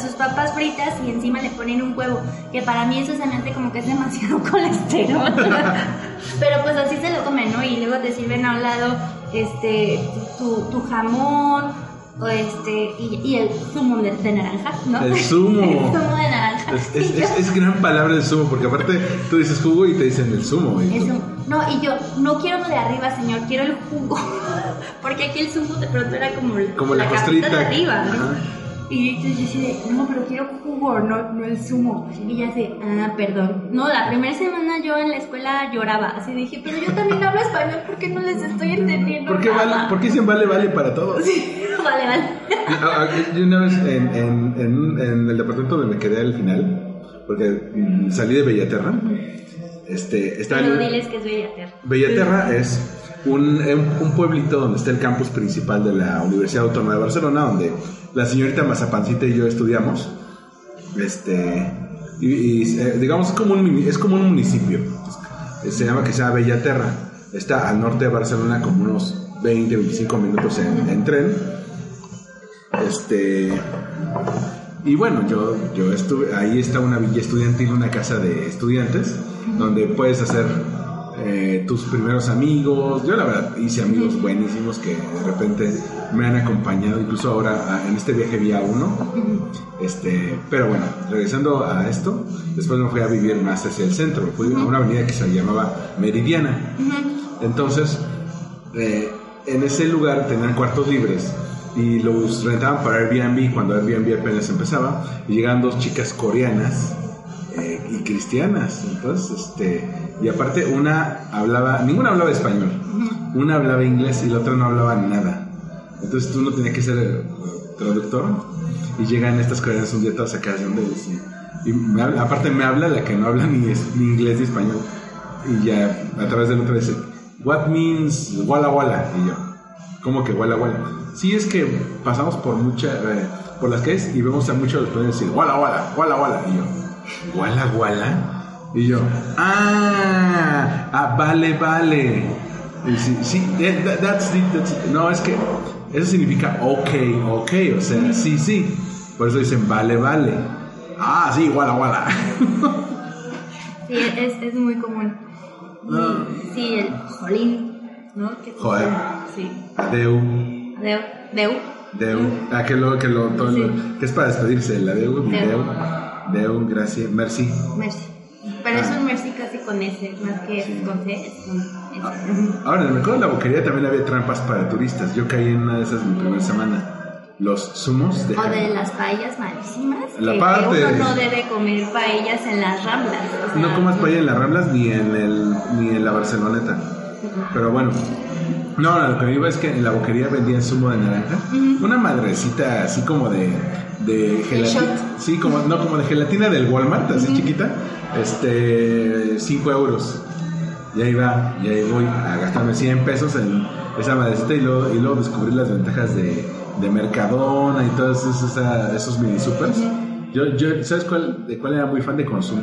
sus papas fritas y encima le ponen un huevo, que para mí eso se me hace como que es demasiado colesterol. Pero pues así se lo comen, ¿no? Y luego te sirven a un lado este tu, tu jamón o este y, y el zumo de, de naranja, ¿no? El zumo. el zumo de naranja. Es, es- Y yo- es- es gran palabra el zumo, porque aparte tú dices jugo y te dicen el zumo. y El tú- zumo. No, y yo, no quiero lo de arriba, señor, quiero el jugo. Porque aquí el zumo de pronto era como, Como la costrita. de arriba, ¿no? Ajá. Y yo de, no, pero quiero jugo, no, no el zumo. Y ya sé, ah, perdón. No, la primera semana yo en la escuela lloraba. Así dije, pero yo también hablo español, ¿por qué no les estoy entendiendo? ¿Por qué, nada?" vale, ¿Por qué dicen vale, vale para todos? vale, vale. Ah, ah, Yo una vez en, en- en- en el departamento donde me quedé al final, porque mm, salí de Bellaterra, este, está diles que es Bellaterra. Bellaterra es un, un pueblito donde está el campus principal de la Universidad Autónoma de Barcelona, donde la señorita Mazapancita y yo estudiamos. Este, y, eh, digamos, es como, un, es como un municipio. Se llama que sea Bellaterra. Está al norte de Barcelona, como unos 20, 25 minutos en, en tren. Este. Y bueno, yo, yo estuve, ahí está una villa estudiantil, una casa de estudiantes, donde puedes hacer eh, tus primeros amigos. Yo la verdad hice amigos buenísimos que de repente me han acompañado, incluso ahora ah, en este viaje vi a uno. Este, pero bueno, regresando a esto, después me fui a vivir más hacia el centro, fui a una avenida que se llamaba Meridiana. Entonces, eh, en ese lugar tenían cuartos libres y los rentaban para Airbnb cuando Airbnb apenas empezaba y llegaban dos chicas coreanas eh, y cristianas. Entonces este y aparte una hablaba ninguna hablaba español. Una hablaba inglés y la otra no hablaba nada. Entonces tú no tenías que ser traductor. Y llegan estas coreanas un día todas acá de donde y me habla- aparte me habla la que no habla ni, es- ni inglés ni español. Y ya a través del otro dice what means wala wala y yo ¿Cómo que wala wala? Sí, es que pasamos por mucha, eh, por las calles y vemos a muchos los decir wala wala, wala wala. Y yo, wala wala. Y yo, ah, ah vale, vale. Y sí, sí, eh, that- that's that's. No, es que eso significa ok, ok, o sea, sí, sí. Por eso dicen vale, vale. Ah, sí, wala wala. Sí, es, es muy común. Ah. Sí, el jolín, ¿no? Joder. Sí. Adeu. Adeu. Deu. Deu. Ah, que lo, que lo, todo lo- que es para despedirse, el adeu, mi Deu. deu. Deu, gracias, merci. Merci. Pero es Ah. un merci casi con S, más que con C. Es un S. Ahora, en el mercado de la boquería también había trampas para turistas. Yo caí en una de esas mi primera semana. Los zumos de... O de las paellas malísimas. La que, parte- que uno no debe comer paellas en las ramblas. o sea, No comas paella en las Ramblas ni en, el, ni en la Barceloneta. Pero bueno. No, no, lo que me iba es que en la boquería vendían zumo de naranja. Una madrecita así como de, de gelatina. Sí, como, no, como de gelatina del Walmart, así chiquita. Este, 5 euros. Y ahí va, y ahí voy a gastarme 100 pesos en esa madrecita y luego, y luego descubrir las ventajas de, de Mercadona y todos esos, esos mini supers. Yo, yo, ¿sabes cuál, de cuál era muy fan de consumo?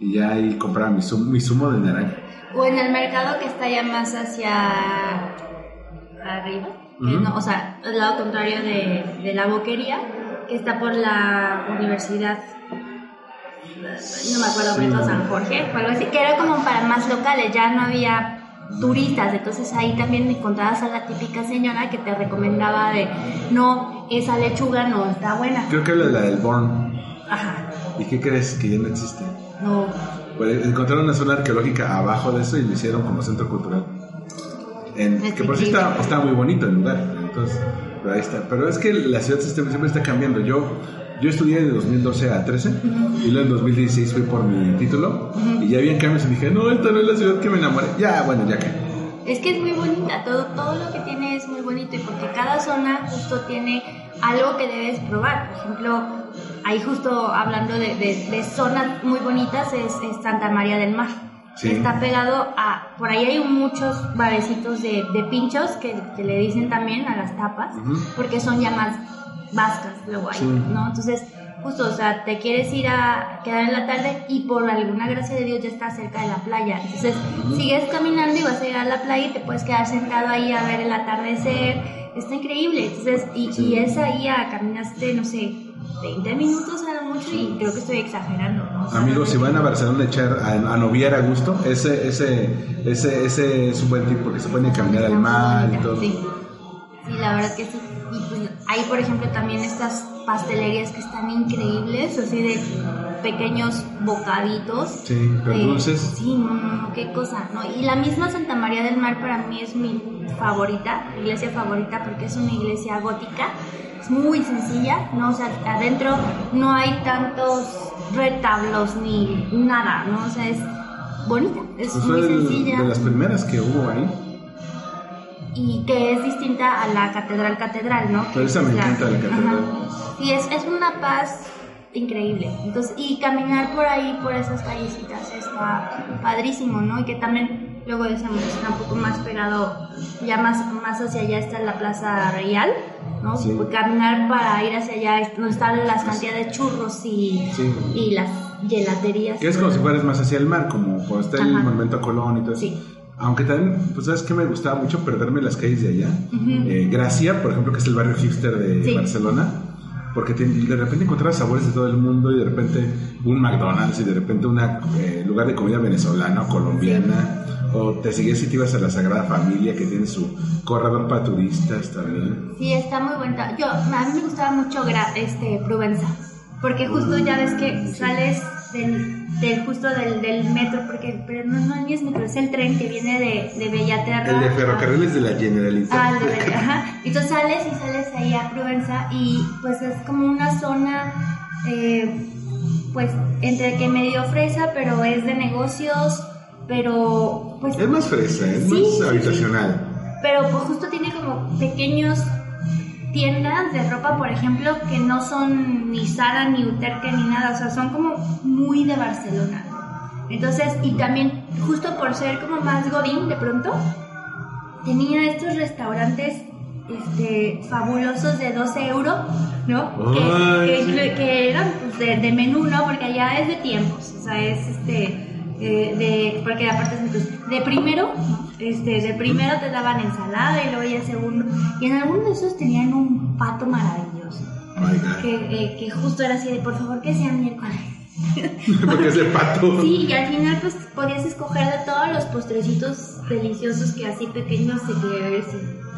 Y ya ahí compraba mi, zum- mi zumo de naranja. O en el mercado que está ya más hacia arriba, Ujú. no, o sea, al lado contrario de, de la boquería, que está por la universidad, no me acuerdo, Sí. San Jorge, o algo así, que era como para más locales, ya no había turistas, entonces ahí también encontrabas a la típica señora que te recomendaba de, no, esa lechuga no está buena. Creo que era la del Born. Ajá, ¿Y qué crees? Que ya no existe. no, Pues encontraron una zona arqueológica abajo de eso y lo hicieron como centro cultural. En- que por sí está, está muy bonito el lugar. Entonces, pero ahí está. Pero es que la ciudad siempre, está cambiando. Yo, yo estudié de 2012 a 13 y luego en 2016 fui por mi título y ya había cambios y dije, no, esta no es la ciudad que me enamoré. Ya, bueno, ya que. Es que es muy bonita, todo, todo lo que tiene es muy bonito y porque cada zona justo tiene algo que debes probar. Por ejemplo, ahí justo hablando de, de- de zonas muy bonitas es, es Santa María del Mar. Sí. Está pegado a, por ahí hay muchos barecitos de, de pinchos que, que le dicen también a las tapas, porque son ya más vascas luego ahí, Sí. ¿no? Entonces, justo, o sea, te quieres ir a quedar en la tarde y por alguna gracia de Dios ya estás cerca de la playa. Entonces, sigues caminando y vas a llegar a la playa y te puedes quedar sentado ahí a ver el atardecer. Está increíble. Entonces, y, y es ahí a caminaste, no sé, 20 minutos a lo mucho y creo que estoy exagerando, ¿no? O sea, Amigos, si van a Barcelona a echar a, a noviar a gusto, ese, ese, ese, ese es un buen tip porque se pueden caminar al mar y todo. Sí. Sí, la verdad que sí. Y pues hay, por ejemplo, también estas pastelerías que están increíbles, así de pequeños bocaditos. Sí, pero de- dulces. Sí, no, no, no, qué cosa, ¿no? Y la misma Santa María del Mar para mí es mi favorita, iglesia favorita, porque es una iglesia gótica. Es muy sencilla, ¿no? O sea, adentro no hay tantos retablos ni nada, ¿no? O sea, es bonita, es Pues muy sencilla de las primeras que hubo ahí. y que es distinta a la catedral catedral, ¿no? Pero esa me encanta, la catedral. Ajá. Sí, es, es una paz increíble. Entonces, y caminar por ahí, por esas callecitas, está padrísimo, ¿no? Y que también, luego decíamos, está un poco más pegado, ya más, más hacia allá está la Plaza Real, ¿no? Sí. Pues Caminar para ir hacia allá, donde están las cantidades de churros y, Sí. y las gelaterías. Que es como si fueras más hacia el mar, como cuando está el monumento a Colón y todo eso. Sí. Aunque también, pues sabes que me gustaba mucho perderme las calles de allá. Eh, Gracia, por ejemplo, que es el barrio hipster de. Barcelona. Porque te- de repente encontrabas sabores de todo el mundo y de repente un McDonald's y de repente un lugar de comida venezolana o colombiana. O te seguías y te ibas a la Sagrada Familia que tiene su corredor para turistas también. Sí, está muy buena. Yo, a mí me gustaba mucho este, Provenza, porque justo ya ves que sales del- justo del, del metro, porque pero no, no ni es metro, es el tren que viene de, de Bellaterra. El de ferrocarriles de la Generalitat. Ah, el de ajá. Entonces sales y sales ahí a Provenza y pues es como una zona, eh, pues entre que medio fresa, pero es de negocios, pero pues... Es más fresa, es Sí, más sí, sí. habitacional. Pero pues justo tiene como pequeños tiendas de ropa, por ejemplo, que no son ni Zara, ni Uterque, ni nada, o sea, son como muy de Barcelona. Entonces, y también, justo por ser como más godín de pronto, tenía estos restaurantes este, fabulosos de 12 euros, ¿no? Que, Ay, que, sí. inclu- que eran pues, de, de menú, ¿no? Porque allá es de tiempos, o sea, es este... eh, de, porque aparte es de primero, este, de primero te daban ensalada y luego ya segundo, y en algunos de esos tenían un pato maravilloso, God. que, eh, que justo era así de, por favor que sea miércoles. Porque es de pato. Sí, y al final pues podías escoger de todos los postrecitos deliciosos que así pequeños y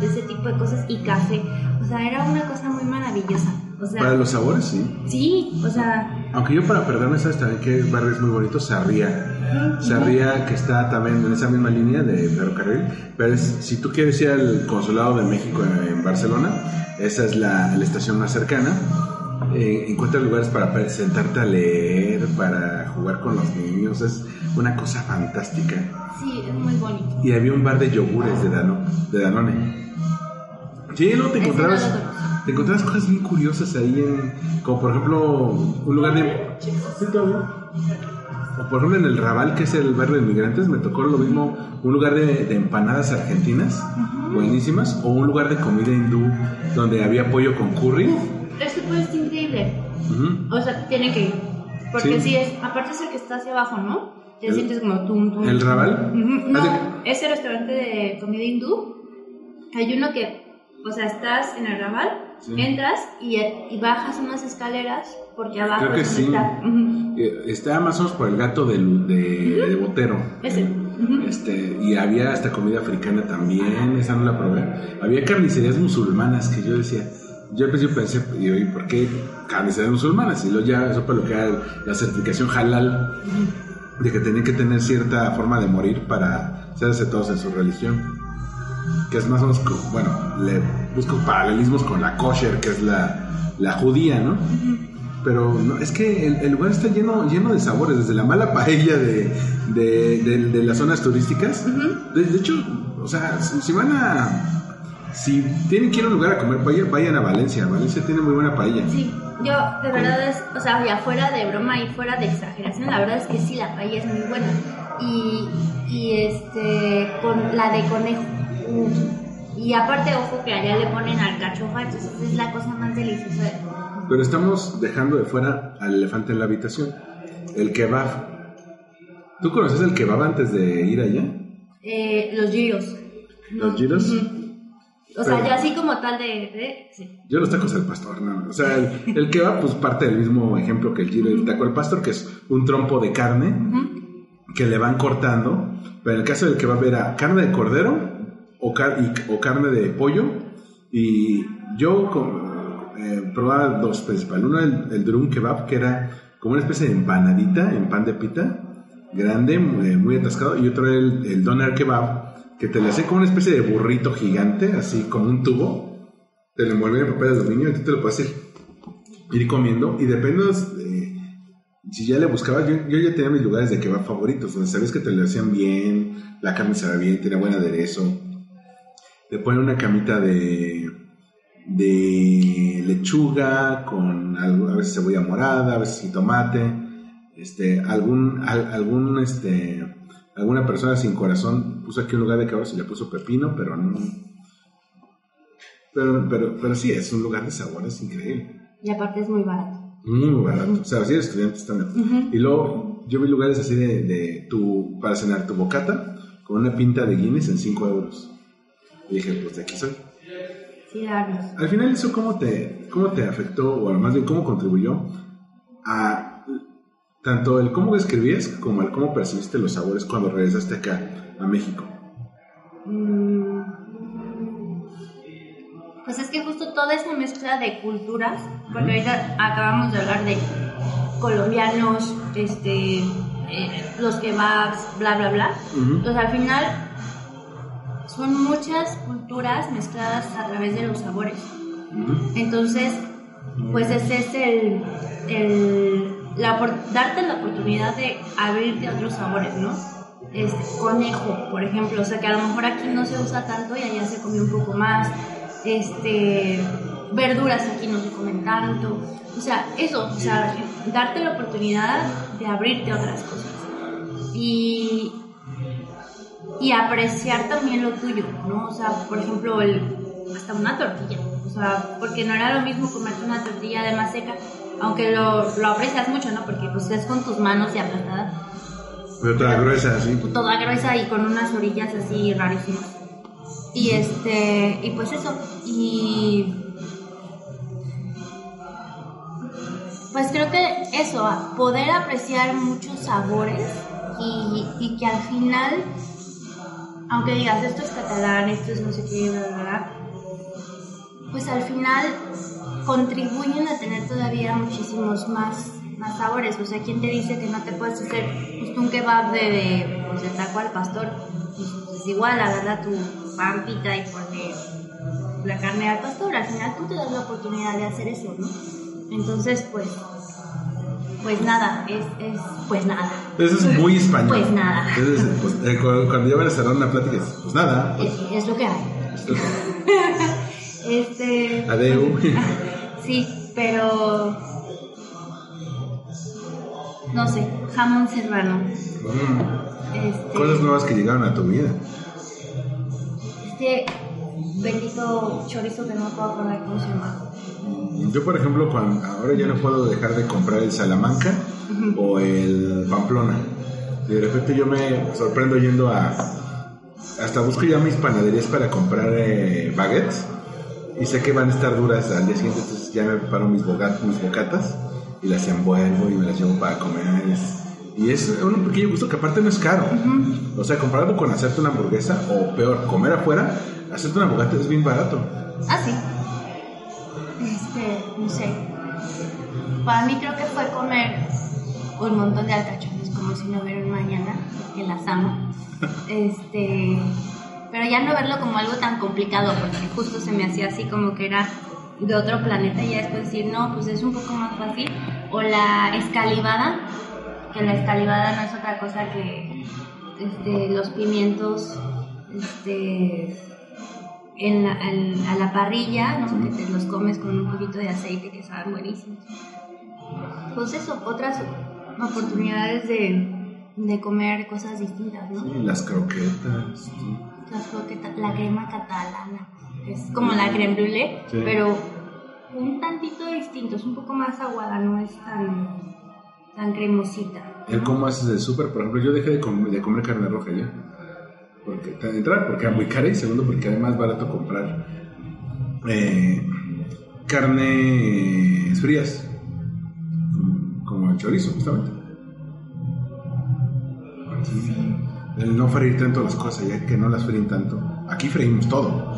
de ese tipo de cosas y café. O sea, era una cosa muy maravillosa. O sea, Para los sabores, sí. sí, o sea, Aunque yo para perderme, ¿sabes también qué barrio es muy bonito? Sarría. Sarría, que está también en esa misma línea de ferrocarril. Pero es, si tú quieres ir al Consulado de México en, en Barcelona, esa es la, la estación más cercana. Eh, encuentras lugares para sentarte a leer, para jugar con los niños. Es una cosa fantástica. sí, es muy bonito. Y había un bar de yogures de, Dano, de Danone. Sí, luego te encontrabas, no. Te encontrabas cosas bien curiosas ahí, en, como por ejemplo un lugar de... Sí, todavía. o por ejemplo en el Raval, que es el barrio de migrantes, me tocó lo mismo, un lugar de, de empanadas argentinas, buenísimas, o un lugar de comida hindú donde había pollo con curry. Este pues es increíble. O sea, tiene que ir. Porque Sí. sí, es, aparte es el que está hacia abajo, ¿no? Te El- sientes como tum, tum. ¿El Raval? No, ese restaurante de comida hindú, hay uno que, o sea, estás en el Raval, Sí. entras y, y bajas unas escaleras porque abajo Creo que es donde sí. está. Eh, Está más o menos por el gato de, de Botero. Ese. Eh. Este, y había hasta comida africana también, esa no la probé. Había carnicerías musulmanas que yo decía, yo al principio pensé, y oye, ¿por qué carnicerías musulmanas? Y luego ya supe lo que era la certificación halal, de que tenían que tener cierta forma de morir para ser aceptados en su religión. Que es más o menos, bueno, le busco paralelismos con la kosher, que es la, la judía, ¿no? Pero no, es que el, el lugar está lleno, lleno de sabores, desde la mala paella de, de, de- de las zonas turísticas. de, de hecho, o sea, si, si van a... Si tienen que ir a un lugar a comer paella, vayan a Valencia. Valencia tiene muy buena paella. Sí, yo de verdad es, o sea, ya fuera de broma y fuera de exageración, la verdad es que sí, la paella es muy buena. Y, y este, con la de conejo. Y aparte, ojo que allá le ponen alcachofa, entonces es la cosa más deliciosa del mundo. Pero estamos dejando de fuera al elefante en la habitación. El kebab. ¿Tú conoces el kebab antes de ir allá? Eh, los giros. ¿Los giros? O sea, ya así como tal de... de- sí. Yo los tacos al pastor, no. O sea, el, el kebab, pues parte del mismo ejemplo que el giro y el taco al pastor, que es un trompo de carne que le van cortando. Pero en el caso del kebab era carne de cordero o, carne de pollo. Y yo co- eh, probaba dos principales. Uno, el, el drum kebab, que era como una especie de empanadita en pan de pita, grande, muy, muy atascado. Y otro, el, el doner kebab, que te le hace como una especie de burrito gigante, así como un tubo. Te lo envuelven en papel de aluminio y tú te lo puedes ir, comiendo. Y depende de si ya le buscabas, yo, ya tenía mis lugares de kebab favoritos, donde sabes que te lo hacían bien, la carne se bien, tiene buen aderezo. Le ponen una camita de, de lechuga con algo, a veces cebolla morada, a veces tomate, este, algún, al- algún, este, alguna persona sin corazón puso aquí un lugar de kebab y le puso pepino, pero no. Pero, pero, pero sí, es un lugar de sabores increíble. Y aparte es muy barato. Muy barato. O sea, si eres estudiante está. Y luego yo vi lugares así de, de tu, para cenar tu bocata con una pinta de Guinness en 5 euros. Y dije, pues de aquí soy. Sí, darnos. Al final eso cómo te, cómo te afectó, o más bien cómo contribuyó a tanto el cómo escribías como el cómo percibiste los sabores cuando regresaste acá a México. Mm. Pues es que justo toda esa mezcla de culturas, porque ahorita acabamos de hablar de colombianos, este, eh, los kebabs, bla, bla, bla. Ujú. Entonces al final son muchas culturas mezcladas a través de los sabores. Entonces, pues ese es el, el la, darte la oportunidad de abrirte a otros sabores, ¿no? Este, conejo, por ejemplo, o sea que a lo mejor aquí no se usa tanto y allá se come un poco más. Este, verduras aquí no se comen tanto. O sea, eso, o sea, darte la oportunidad de abrirte a otras cosas. Y, y apreciar también lo tuyo, ¿no? O sea, por ejemplo, el, hasta una tortilla. O sea, porque no era lo mismo comerte una tortilla de más seca, aunque lo, lo aprecias mucho, ¿no? Porque pues es con tus manos y aplastada, Pero toda gruesa, así. toda gruesa y con unas orillas así rarísimas. Y este, y pues eso, y pues creo que eso, poder apreciar muchos sabores y, y que al final, aunque digas esto es catalán, esto es no sé qué, pues al final contribuyen a tener todavía muchísimos más, más sabores. O sea, ¿quién te dice que no te puedes hacer justo un kebab de, de, pues, de taco al pastor? Pues, pues igual, verdad, tu pampita y poner la carne al pastor. Al final tú te das la oportunidad de hacer eso, ¿no? Entonces, pues, pues nada, es, es pues nada. Eso es muy español. Pues nada. Eso es, pues, eh, cuando, ya van a cerrar una plática, es, pues nada. Es, es lo que hay. Es- Este. Adeu. Sí, pero. no sé, jamón serrano. Mm, Este, Cosas nuevas que llegaron a tu vida. este bendito chorizo que no puedo acordar cómo se llama. Yo, por ejemplo, cuando, ahora ya no puedo dejar de comprar el Salamanca o el Pamplona. De repente yo me sorprendo yendo a... Hasta busco ya mis panaderías para comprar eh, baguettes. Y sé que van a estar duras al día siguiente, entonces ya me preparo mis, boga- mis bocatas y las envuelvo y me las llevo para comer. Y es un pequeño gusto que aparte no es caro. O sea, comparado con hacerte una hamburguesa o peor, comer afuera, hacerte una bogata es bien barato. Ah, sí. No sé. Para mí creo que fue comer un montón de alcachones como si no hubiera un mañana, que las amo. Este, pero ya no verlo como algo tan complicado, porque justo se me hacía así como que era de otro planeta y ya después decir, no, pues es un poco más fácil. O la escalivada, que la escalivada no es otra cosa que este, los pimientos, este, en la- en- a la parrilla, ¿no? que te los comes con un poquito de aceite que saben buenísimos. Pues eso, otras oportunidades de, de comer cosas distintas, ¿no? Sí, las croquetas. sí. Las croquetas, la crema catalana, que es como la creme brûlée, Sí. pero un tantito distinto, es un poco más aguada, no es tan, tan cremosita. El cómo haces el súper, por ejemplo, yo dejé de, com- de comer carne roja ya. Porque, de entrada, porque era muy cara y segundo, porque era más barato comprar eh, carnes frías, como- el chorizo, justamente. El no freír tanto las cosas, ya que no las fríen tanto. Aquí freímos todo.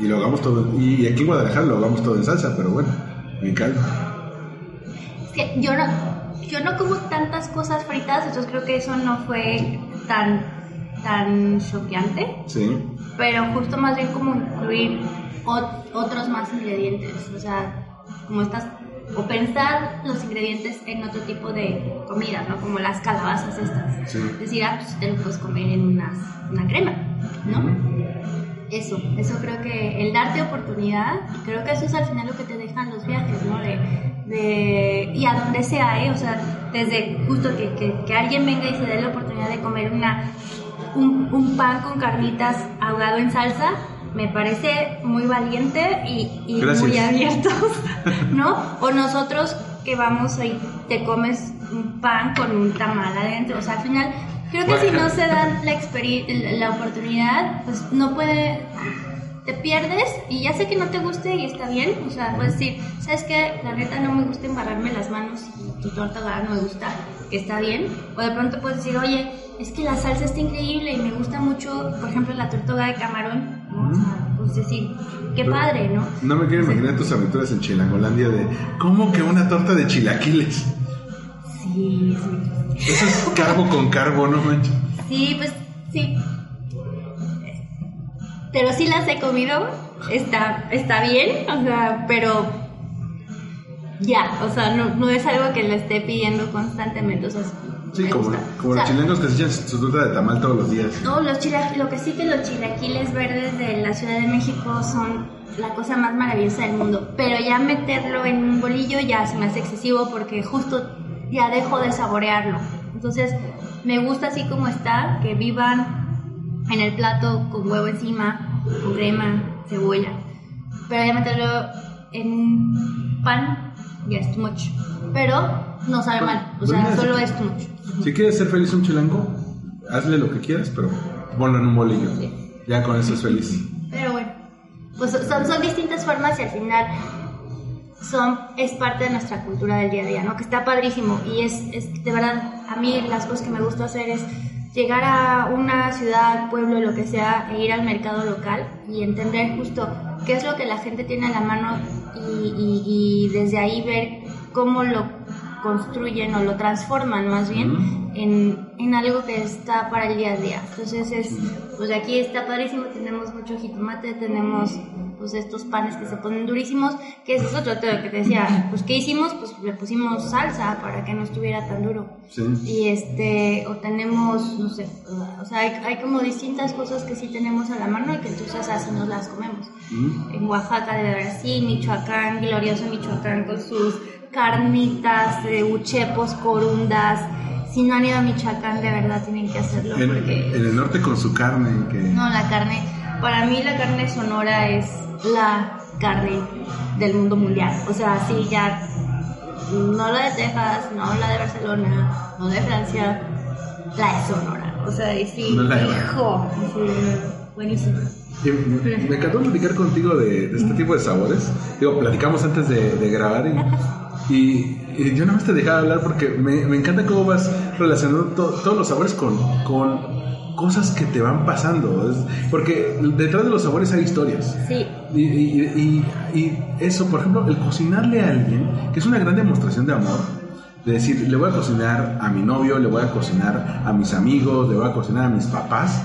Y lo hagamos todo. Y aquí en Guadalajara lo hagamos todo en salsa, pero bueno, me encanta. Es que yo no, yo no como tantas cosas fritas, entonces creo que eso no fue tan, tan choqueante. Sí. pero justo más bien como incluir ot- otros más ingredientes, o sea, como estas, o pensar los ingredientes en otro tipo de comida, ¿no? Como las calabazas estas. Sí. Decir, ah, pues te lo puedes comer en unas, una crema, ¿no? Eso, eso creo que el darte oportunidad, creo que eso es al final lo que te dejan los viajes, ¿no? De, de- y a donde sea, ¿eh? O sea, desde justo que, que, que alguien venga y se dé la oportunidad de comer una, un, un pan con carnitas ahogado en salsa, me parece muy valiente y, muy abiertos, ¿no? O nosotros que vamos y te comes un pan con un tamal adentro, o sea, al final creo que si no se dan la, la oportunidad, pues no puede, te pierdes y ya sé que no te guste y está bien, o sea, puedes decir, ¿sabes qué? La neta no me gusta embarrarme las manos y tu torta ahogada no me gusta, que está bien, o de pronto puedes decir, oye, es que la salsa está increíble y me gusta mucho, por ejemplo, la torta ahogada de camarón, ¿no? O sea, pues decir, qué Pero- padre, ¿no? No me quiero imaginar tus aventuras en Chilangolandia de ¿cómo que una torta de chilaquiles? Sí, sí. Eso es carbo con carbo, no manches. Sí, pues sí. Pero sí las he comido. Está, está bien, o sea, pero ya, o sea, no, no es algo que le esté pidiendo constantemente. O sea, Sí, como, como O sea, los chilangos que se echan su torta de tamal todos los días. No, los chila- lo que sí que los chilaquiles verdes de la Ciudad de México son la cosa más maravillosa del mundo. Pero ya meterlo en un bolillo ya se me hace excesivo porque justo ya dejo de saborearlo. Entonces, me gusta así como está, que vivan en el plato con huevo encima, con crema, cebolla. Pero ya meterlo en pan ya es too much. Pero no sabe mal, o sea, solo sí. es too much. Si quieres ser feliz un chilango, hazle lo que quieras, pero ponlo en un bolillo. Ya con eso es feliz. Pero bueno, pues son, son distintas formas y al final son, es parte de nuestra cultura del día a día, ¿no? Que está padrísimo y es, es de verdad, a mí las cosas que me gusta hacer es llegar a una ciudad, pueblo, lo que sea, e ir al mercado local y entender justo qué es lo que la gente tiene a la mano y, y- y desde ahí ver cómo lo construyen o lo transforman más bien en, en algo que está para el día a día. Entonces es, pues aquí está padrísimo, tenemos mucho jitomate, tenemos pues estos panes que se ponen durísimos, que ese es otro tema que te decía, pues ¿qué hicimos? Pues le pusimos salsa para que no estuviera tan duro. Sí. Y este, o tenemos, no sé, o sea, hay, hay como distintas cosas que sí tenemos a la mano y que entonces así nos las comemos. En Oaxaca haber así, Michoacán, glorioso Michoacán con sus carnitas, de uchepos, corundas. Si no han ido a Michoacán, de verdad tienen que hacerlo En, porque... en el norte con su carne, que... No, la carne, para mí la carne sonora es la carne del mundo mundial. O sea, sí, ya, no la de Texas, no la de Barcelona, no de Francia, la de Sonora. O sea, y sí, No hijo, sí, buenísimo. Y me, encantó platicar contigo de, de este tipo de sabores. Digo, platicamos antes de, de grabar y, y- y yo nada más te dejaba hablar porque me, me encanta cómo vas relacionando to- todos los sabores con, con cosas que te van pasando. Es- porque detrás de los sabores hay historias. Sí, Y, y- y- y eso, por ejemplo, el cocinarle a alguien, que es una gran demostración de amor, de decir, le voy a cocinar a mi novio, le voy a cocinar a mis amigos, le voy a cocinar a mis papás,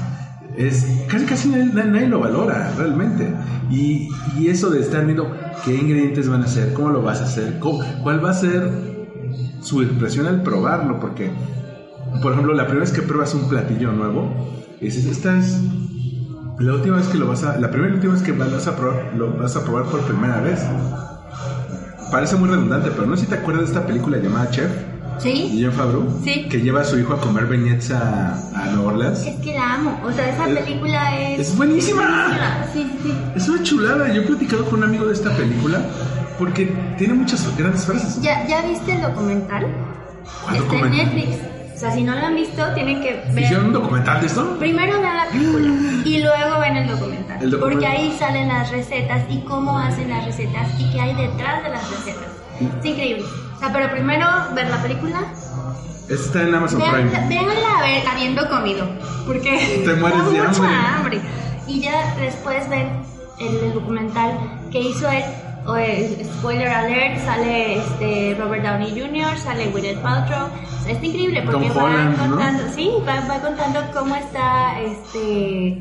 es casi casi nadie, nadie lo valora realmente. Y, y eso de estar viendo qué ingredientes van a hacer, cómo lo vas a hacer, cómo- cuál va a ser su impresión al probarlo, porque, por ejemplo, la primera vez que pruebas un platillo nuevo, dices, esta es la última vez que lo vas a, la primera y última vez que vas a probar, lo vas a probar por primera vez. Parece muy redundante, pero no sé si te acuerdas de esta película llamada Chef, sí, Guillaume Favreau, Sí. que lleva a su hijo a comer beignets a, a Nueva Orleans. es que la amo. O sea, esa Es- película es... es buenísima. buenísima. Sí, sí, sí. Es una chulada. Yo he platicado con un amigo de esta película porque tiene muchas grandes frases. ¿Ya, ¿Ya viste el documental? ¿Cuál Está en? Netflix. O sea, si no lo han visto, tienen que ver. ¿Hicieron un documental de esto? Primero vean la película y luego ven el documental, El documental. Porque ahí salen las recetas y cómo hacen las recetas y qué hay detrás de las recetas. Es increíble. O sea, pero primero ver la película. Está en Amazon Veanla, Prime. véanla a ver habiendo comido. Porque Te mueres de hambre. hambre. Y ya después ven el, el documental que hizo él. O, eh, spoiler alert, sale este Robert Downey Jr., sale Gwyneth Paltrow. O sea, está increíble porque Tom va Holland, ¿no? contando, sí, va, va contando cómo está este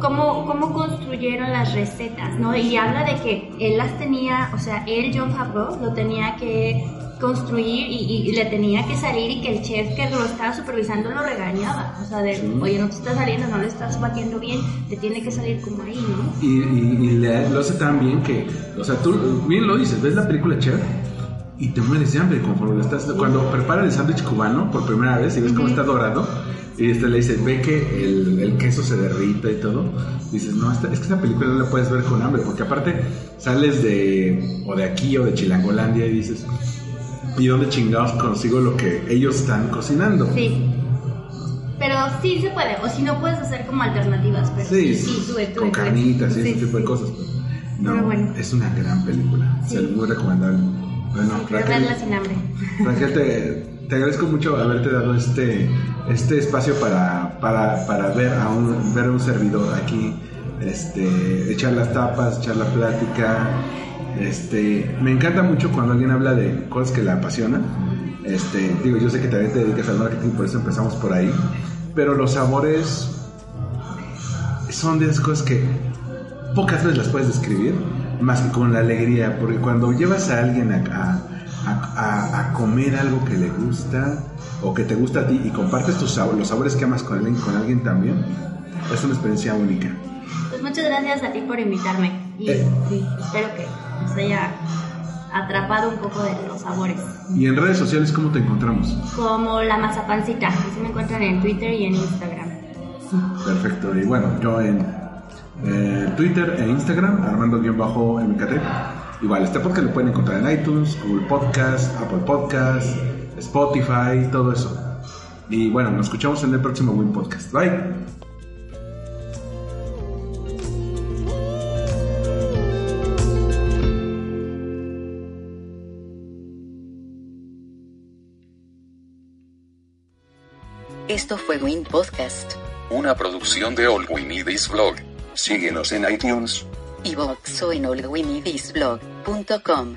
cómo, cómo construyeron las recetas, ¿no? Y habla de que él las tenía, o sea, él, John Favreau, lo tenía que construir y, y- y le tenía que salir y que el chef que lo estaba supervisando lo regañaba, o sea, de, oye, no te está saliendo, no le estás batiendo bien, te tiene que salir como ahí, ¿no? Y, y- le- lo hace tan bien que, o sea, tú bien lo dices, ves la película Chef y te mueres de hambre conforme lo estás. Cuando prepara el sándwich cubano por primera vez y ves cómo está dorado, y este le dice, ve que el, el queso se derrita y todo, dices, no, esta- es que esta película no la puedes ver con hambre, porque aparte sales de, o de aquí o de Chilangolandia y dices, ¿y dónde chingados consigo lo que ellos están cocinando? Sí. Pero sí se puede, o si no puedes hacer como alternativas, pero sí, Sí, sí, con carnitas y Sí, ese tipo de cosas. No, Pero bueno. es una gran película, Sí. es muy recomendable. Bueno, Raquel, verla sin hambre. Raquel, te, te agradezco mucho haberte dado este, este espacio para, para, para ver a un, ver a un servidor aquí, este, echar las tapas, echar la plática. Este, me encanta mucho cuando alguien habla de cosas que le apasionan. Este, digo, yo sé que también te dedicas al marketing, por eso empezamos por ahí. Pero los sabores son de esas cosas que pocas veces las puedes describir, más que con la alegría, porque cuando llevas a alguien a- a comer algo que le gusta o que te gusta a ti y compartes tus sabores, los sabores que amas con alguien, con alguien también, es una experiencia única. Pues muchas gracias a ti por invitarme. Y Eh. sí, espero que nos haya atrapado un poco de los sabores. Y en redes sociales, ¿cómo te encontramos? Como la mazapancita, así me encuentran en Twitter y en Instagram. Perfecto. Y bueno, yo en eh, Twitter e Instagram, Armando-MKT. Igual, este podcast lo pueden encontrar en iTunes, Google Podcast, Apple Podcast, Spotify, todo eso. Y bueno, nos escuchamos en el próximo Win Podcast. Bye. Esto fue Win Podcast, Una producción de All We Need Is Blog. Síguenos en iTunes. y Boxo en allwinidisblog.com.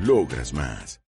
logras más.